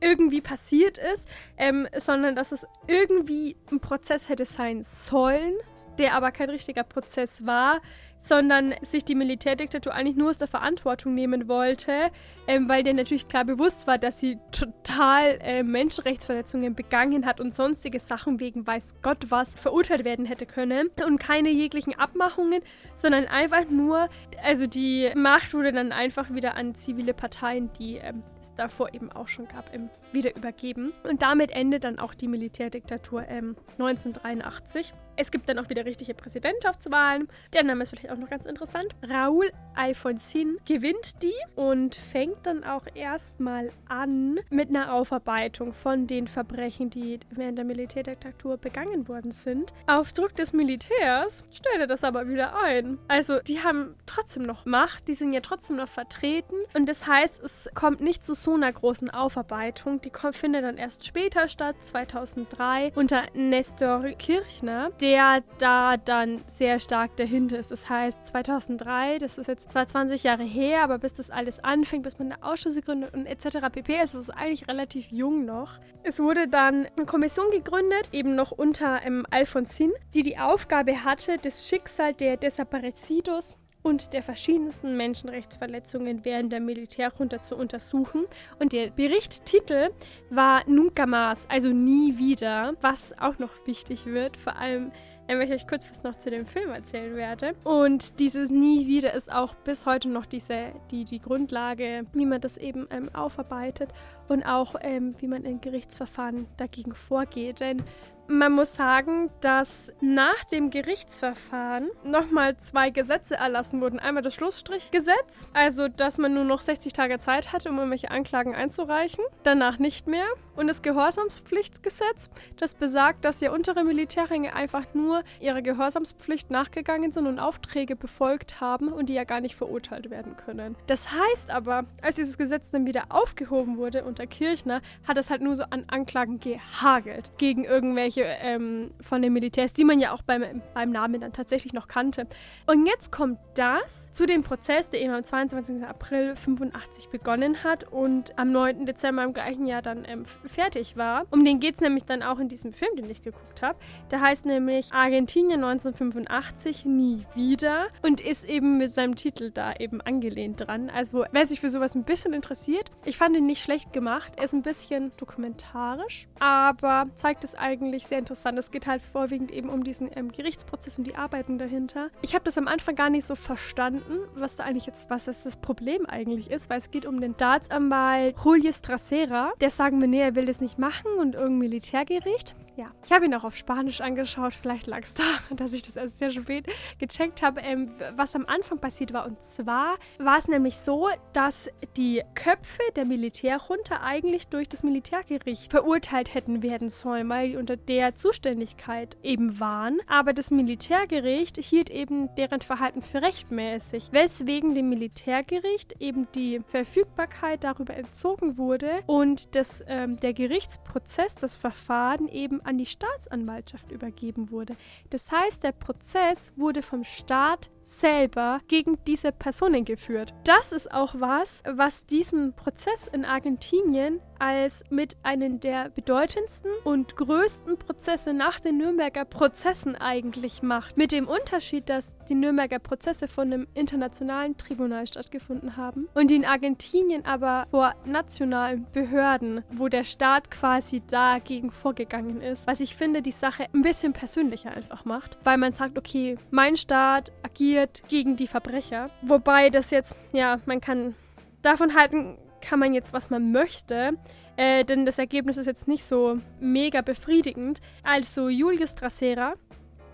irgendwie passiert ist, ähm, sondern dass es irgendwie ein Prozess hätte sein sollen, der aber kein richtiger Prozess war, sondern sich die Militärdiktatur eigentlich nur aus der Verantwortung nehmen wollte, ähm, weil der natürlich klar bewusst war, dass sie total äh, Menschenrechtsverletzungen begangen hat und sonstige Sachen wegen weiß Gott was verurteilt werden hätte können und keine jeglichen Abmachungen, sondern einfach nur, also die Macht wurde dann einfach wieder an zivile Parteien, die ähm, es davor eben auch schon gab, ähm, wieder übergeben. Und damit endet dann auch die Militärdiktatur ähm, 1983. Es gibt dann auch wieder richtige Präsidentschaftswahlen. Der Name ist vielleicht auch noch ganz interessant. Raúl Alfonsin gewinnt die und fängt dann auch erstmal an mit einer Aufarbeitung von den Verbrechen, die während der Militärdiktatur begangen worden sind. Auf Druck des Militärs stellt er das aber wieder ein. Also die haben trotzdem noch Macht, die sind ja trotzdem noch vertreten und das heißt, es kommt nicht zu so einer großen Aufarbeitung. Die findet dann erst später statt, 2003, unter Nestor Kirchner, der der da dann sehr stark dahinter ist. Das heißt, 2003, das ist jetzt zwar 20 Jahre her, aber bis das alles anfängt, bis man eine Ausschüsse gründet und etc. pp, ist es eigentlich relativ jung noch. Es wurde dann eine Kommission gegründet, eben noch unter ähm, Alfonsin, die die Aufgabe hatte, das Schicksal der Desaparecidos und der verschiedensten Menschenrechtsverletzungen während der Militärjunta zu untersuchen. Und der Berichtstitel war Nunca más, also nie wieder, was auch noch wichtig wird, vor allem wenn ich euch kurz was noch zu dem Film erzählen werde. Und dieses Nie wieder ist auch bis heute noch diese, die, die Grundlage, wie man das eben ähm, aufarbeitet und auch ähm, wie man in Gerichtsverfahren dagegen vorgeht. Denn man muss sagen, dass nach dem Gerichtsverfahren nochmal zwei Gesetze erlassen wurden. Einmal das Schlussstrichgesetz, also dass man nur noch 60 Tage Zeit hatte, um irgendwelche Anklagen einzureichen. Danach nicht mehr. Und das Gehorsamspflichtgesetz, das besagt, dass ja untere Militärränge einfach nur ihrer Gehorsamspflicht nachgegangen sind und Aufträge befolgt haben und die ja gar nicht verurteilt werden können. Das heißt aber, als dieses Gesetz dann wieder aufgehoben wurde unter Kirchner, hat es halt nur so an Anklagen gehagelt gegen irgendwelche irgendwelche ähm, von den Militärs, die man ja auch beim, beim Namen dann tatsächlich noch kannte. Und jetzt kommt das zu dem Prozess, der eben am 22. April 85 begonnen hat und am 9. Dezember im gleichen Jahr dann ähm, fertig war. Um den geht es nämlich dann auch in diesem Film, den ich geguckt habe. Der heißt nämlich Argentinien 1985 nie wieder und ist eben mit seinem Titel da eben angelehnt dran. Also wer sich für sowas ein bisschen interessiert, ich fand ihn nicht schlecht gemacht. Er ist ein bisschen dokumentarisch, aber zeigt es eigentlich sehr interessant. Es geht halt vorwiegend eben um diesen ähm, Gerichtsprozess und die Arbeiten dahinter. Ich habe das am Anfang gar nicht so verstanden, was da eigentlich jetzt, was das, Problem eigentlich ist, weil es geht um den Staatsanwalt Julio Trasera. Der sagen mir, nee, er will das nicht machen und irgendein Militärgericht. Ja, ich habe ihn auch auf Spanisch angeschaut. Vielleicht lag es daran, dass ich das erst sehr spät gecheckt habe, ähm, was am Anfang passiert war. Und zwar war es nämlich so, dass die Köpfe der Militärjunta eigentlich durch das Militärgericht verurteilt hätten werden sollen, weil die unter der Zuständigkeit eben waren. Aber das Militärgericht hielt eben deren Verhalten für rechtmäßig, weswegen dem Militärgericht eben die Verfügbarkeit darüber entzogen wurde und das, ähm, der Gerichtsprozess, das Verfahren eben an die Staatsanwaltschaft übergeben wurde. Das heißt, der Prozess wurde vom Staat selber gegen diese Personen geführt. Das ist auch was, was diesen Prozess in Argentinien als mit einem der bedeutendsten und größten Prozesse nach den Nürnberger Prozessen eigentlich macht. Mit dem Unterschied, dass die Nürnberger Prozesse von einem internationalen Tribunal stattgefunden haben und in Argentinien aber vor nationalen Behörden, wo der Staat quasi dagegen vorgegangen ist. Was ich finde, die Sache ein bisschen persönlicher einfach macht, weil man sagt, okay, mein Staat agiert agiert gegen die Verbrecher. Wobei das jetzt, ja, man kann davon halten, kann man jetzt, was man möchte. Äh, denn das Ergebnis ist jetzt nicht so mega befriedigend. Also Julius Trasera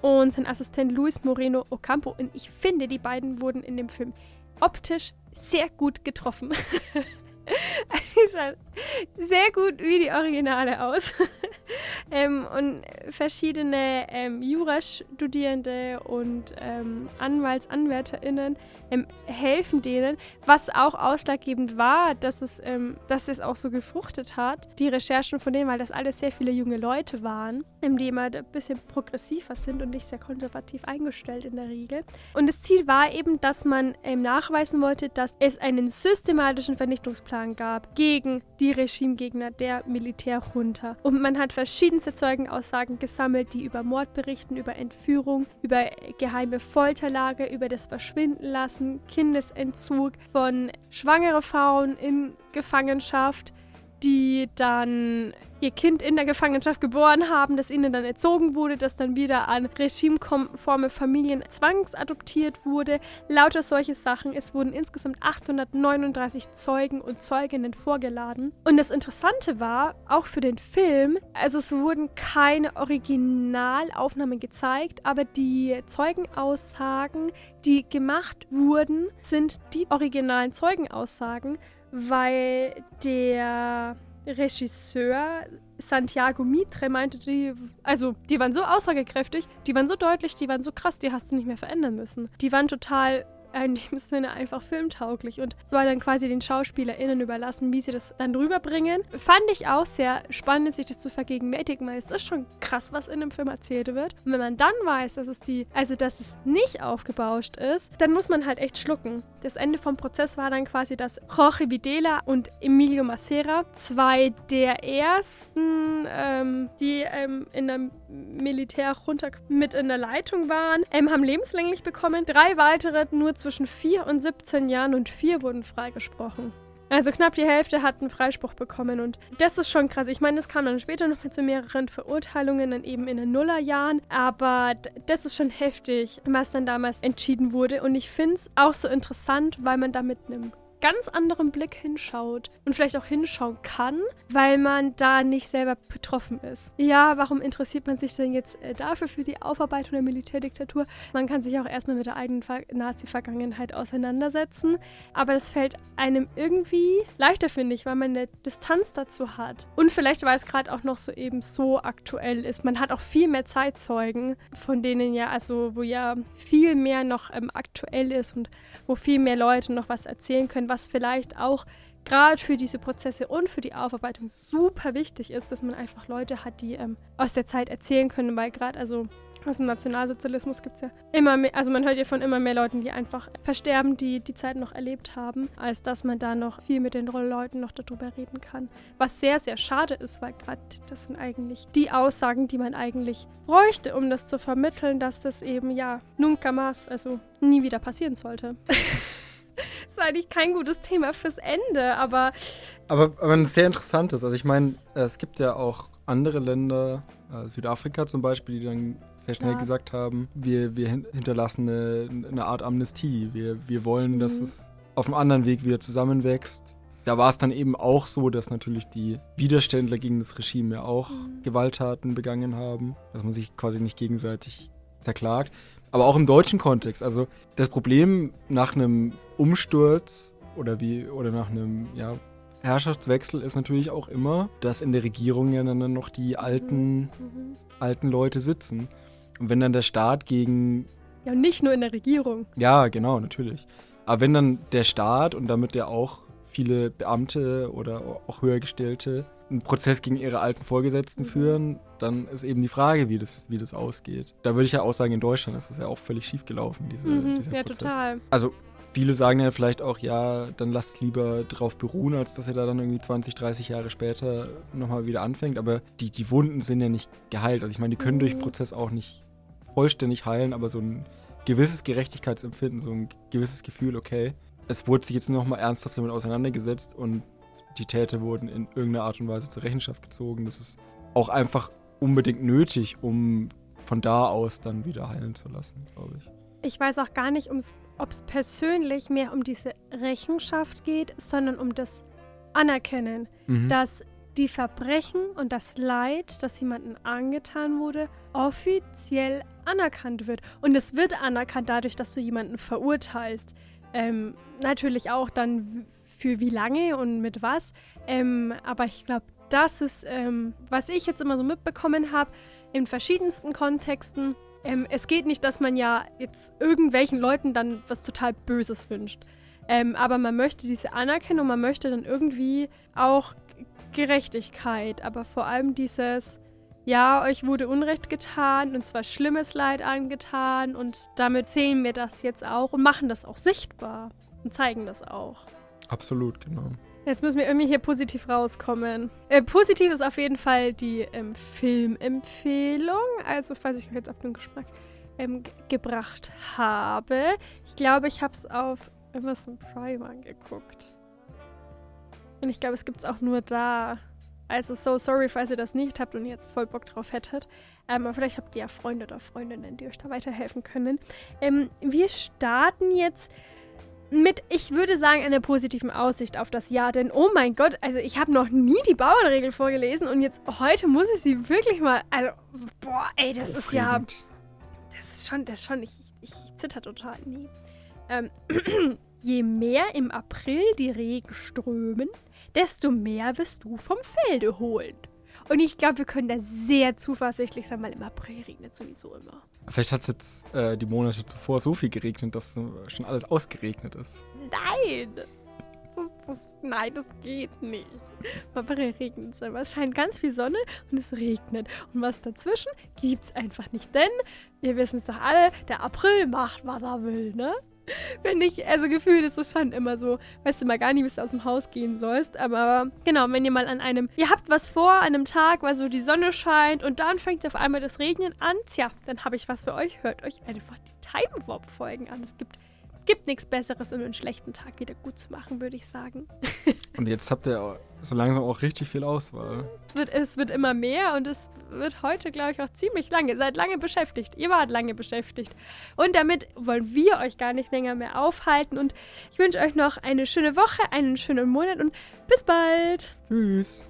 und sein Assistent Luis Moreno Ocampo. Und ich finde, die beiden wurden in dem Film optisch sehr gut getroffen. <laughs> die schauen sehr gut wie die Originale aus. <laughs> ähm, und verschiedene ähm, Jurastudierende und ähm, AnwaltsanwärterInnen ähm, helfen denen, was auch ausschlaggebend war, dass es, ähm, dass es auch so gefruchtet hat. Die Recherchen von denen, weil das alles sehr viele junge Leute waren, ähm, die immer ein bisschen progressiver sind und nicht sehr konservativ eingestellt in der Regel. Und das Ziel war eben, dass man nachweisen wollte, dass es einen systematischen Vernichtungsplan gab gegen die Regimegegner der Militärjunta. Und man hat verschiedenste Zeugenaussagen gesammelt, die über Mord berichten, über Entführung, über geheime Folterlager, über das Verschwindenlassen, Kindesentzug von schwangeren Frauen in Gefangenschaft, die dann ihr Kind in der Gefangenschaft geboren haben, das ihnen dann erzogen wurde, das dann wieder an regimekonforme Familien zwangsadoptiert wurde. Lauter solche Sachen. Es wurden insgesamt 839 Zeugen und Zeuginnen vorgeladen. Und das Interessante war, auch für den Film, also es wurden keine Originalaufnahmen gezeigt, aber die Zeugenaussagen, die gemacht wurden, sind die originalen Zeugenaussagen, weil der Regisseur Santiago Mitre meinte, die, also die waren so aussagekräftig, die waren so deutlich, die waren so krass, die hast du nicht mehr verändern müssen. Die waren total in dem Sinne einfach filmtauglich und soll dann quasi den SchauspielerInnen überlassen, wie sie das dann rüberbringen. Fand ich auch sehr spannend, sich das zu vergegenwärtigen, weil es ist schon krass, was in einem Film erzählt wird. Und wenn man dann weiß, dass es die, also dass es nicht aufgebauscht ist, dann muss man halt echt schlucken. Das Ende vom Prozess war dann quasi, dass Jorge Videla und Emilio Macera, zwei der ersten, ähm, die ähm, in der Militär runter mit in der Leitung waren, ähm, haben lebenslänglich bekommen. Drei weitere nur zwischen 4 und 17 Jahren und vier wurden freigesprochen. Also knapp die Hälfte hat einen Freispruch bekommen und das ist schon krass. Ich meine, das kam dann später noch mal zu mehreren Verurteilungen, dann eben in den Nullerjahren, aber das ist schon heftig, was dann damals entschieden wurde und ich finde es auch so interessant, weil man da mit einem ganz anderen Blick hinschaut und vielleicht auch hinschauen kann, weil man da nicht selber betroffen ist. Ja, warum interessiert man sich denn jetzt äh, dafür für die Aufarbeitung der Militärdiktatur? Man kann sich auch erstmal mit der eigenen Nazi-Vergangenheit auseinandersetzen, aber das fällt einem irgendwie leichter, finde ich, weil man eine Distanz dazu hat. Und vielleicht, weil es gerade auch noch so eben so aktuell ist. Man hat auch viel mehr Zeitzeugen, von denen ja, also wo ja viel mehr noch ähm, aktuell ist und wo viel mehr Leute noch was erzählen können, was vielleicht auch gerade für diese Prozesse und für die Aufarbeitung super wichtig ist, dass man einfach Leute hat, die ähm, aus der Zeit erzählen können, weil gerade also aus dem Nationalsozialismus gibt es ja immer mehr, also man hört ja von immer mehr Leuten, die einfach versterben, die die Zeit noch erlebt haben, als dass man da noch viel mit den Leuten noch darüber reden kann. Was sehr, sehr schade ist, weil gerade das sind eigentlich die Aussagen, die man eigentlich bräuchte, um das zu vermitteln, dass das eben ja nunca más, also nie wieder passieren sollte. <laughs> ist eigentlich kein gutes Thema fürs Ende, aber. Aber, aber ein sehr interessantes. Also ich meine, es gibt ja auch andere Länder, äh, Südafrika zum Beispiel, die dann sehr schnell ja. gesagt haben, wir, wir hinterlassen eine, eine Art Amnestie. Wir, wir wollen, mhm. dass es auf einem anderen Weg wieder zusammenwächst. Da war es dann eben auch so, dass natürlich die Widerständler gegen das Regime ja auch mhm. Gewalttaten begangen haben, dass man sich quasi nicht gegenseitig zerklagt aber auch im deutschen Kontext. Also das Problem nach einem Umsturz oder wie oder nach einem ja, Herrschaftswechsel ist natürlich auch immer, dass in der Regierung ja dann noch die alten, mhm. alten Leute sitzen. Und wenn dann der Staat gegen. Ja, und nicht nur in der Regierung. Ja, genau, natürlich. Aber wenn dann der Staat und damit ja auch viele Beamte oder auch Höhergestellte einen Prozess gegen ihre alten Vorgesetzten mhm. führen, dann ist eben die Frage, wie das, wie das ausgeht. Da würde ich ja auch sagen, in Deutschland ist das ja auch völlig schief gelaufen, diese, mhm, dieser ja, Prozess. total. Also viele sagen ja vielleicht auch, ja, dann lasst es lieber drauf beruhen, als dass er da dann irgendwie 20, 30 Jahre später nochmal wieder anfängt. Aber die, die Wunden sind ja nicht geheilt. Also ich meine, die können mhm. durch den Prozess auch nicht vollständig heilen, aber so ein gewisses Gerechtigkeitsempfinden, so ein gewisses Gefühl, okay, es wurde sich jetzt nochmal ernsthaft damit auseinandergesetzt und die Täter wurden in irgendeiner Art und Weise zur Rechenschaft gezogen. Das ist auch einfach unbedingt nötig, um von da aus dann wieder heilen zu lassen, glaube ich. Ich weiß auch gar nicht, ob es persönlich mehr um diese Rechenschaft geht, sondern um das Anerkennen, mhm. dass die Verbrechen und das Leid, das jemandem angetan wurde, offiziell anerkannt wird. Und es wird anerkannt dadurch, dass du jemanden verurteilst. Ähm, natürlich auch dann für wie lange und mit was. Ähm, aber ich glaube, das ist, ähm, was ich jetzt immer so mitbekommen habe, in verschiedensten Kontexten. Ähm, es geht nicht, dass man ja jetzt irgendwelchen Leuten dann was total Böses wünscht. Ähm, aber man möchte diese Anerkennung, man möchte dann irgendwie auch Gerechtigkeit, aber vor allem dieses, ja, euch wurde Unrecht getan und zwar schlimmes Leid angetan und damit sehen wir das jetzt auch und machen das auch sichtbar und zeigen das auch. Absolut, genau. Jetzt müssen wir irgendwie hier positiv rauskommen. Äh, positiv ist auf jeden Fall die ähm, Filmempfehlung. Also, falls ich euch jetzt auf den Geschmack ähm, gebracht habe. Ich glaube, ich habe es auf Amazon Prime angeguckt. Und ich glaube, es gibt es auch nur da. Also, so sorry, falls ihr das nicht habt und jetzt voll Bock drauf hättet. Ähm, aber vielleicht habt ihr ja Freunde oder Freundinnen, die euch da weiterhelfen können. Ähm, wir starten jetzt mit, ich würde sagen, einer positiven Aussicht auf das Jahr. Denn, oh mein Gott, also ich habe noch nie die Bauernregel vorgelesen und jetzt heute muss ich sie wirklich mal. Also, boah, ey, das ist ja. Das ist schon, das ist schon, ich, ich, ich zitter total. Nee. Ähm, <clears throat> je mehr im April die Regen strömen, desto mehr wirst du vom Felde holen. Und ich glaube, wir können da sehr zuversichtlich sein, weil im April regnet sowieso immer. Vielleicht hat es jetzt äh, die Monate zuvor so viel geregnet, dass äh, schon alles ausgeregnet ist. Nein! Das, das, nein, das geht nicht. Im April regnet es immer. Es scheint ganz viel Sonne und es regnet. Und was dazwischen gibt es einfach nicht. Denn, wir wissen es doch alle, der April macht, was er will, ne? <laughs> Wenn ich, also gefühlt ist es schon immer so, weißt du mal gar nicht, bis du aus dem Haus gehen sollst. Aber genau, wenn ihr mal an einem, ihr habt was vor, an einem Tag, weil so die Sonne scheint und dann fängt auf einmal das Regnen an, tja, dann habe ich was für euch. Hört euch einfach die Time Warp Folgen an. Es gibt gibt nichts Besseres, um einen schlechten Tag wieder gut zu machen, würde ich sagen. <laughs> und jetzt habt ihr so langsam auch richtig viel Auswahl. Es wird, es wird immer mehr und es wird heute, glaube ich, auch ziemlich lange. Ihr seid lange beschäftigt. Ihr wart lange beschäftigt. Und damit wollen wir euch gar nicht länger mehr aufhalten. Und ich wünsche euch noch eine schöne Woche, einen schönen Monat und bis bald. Tschüss.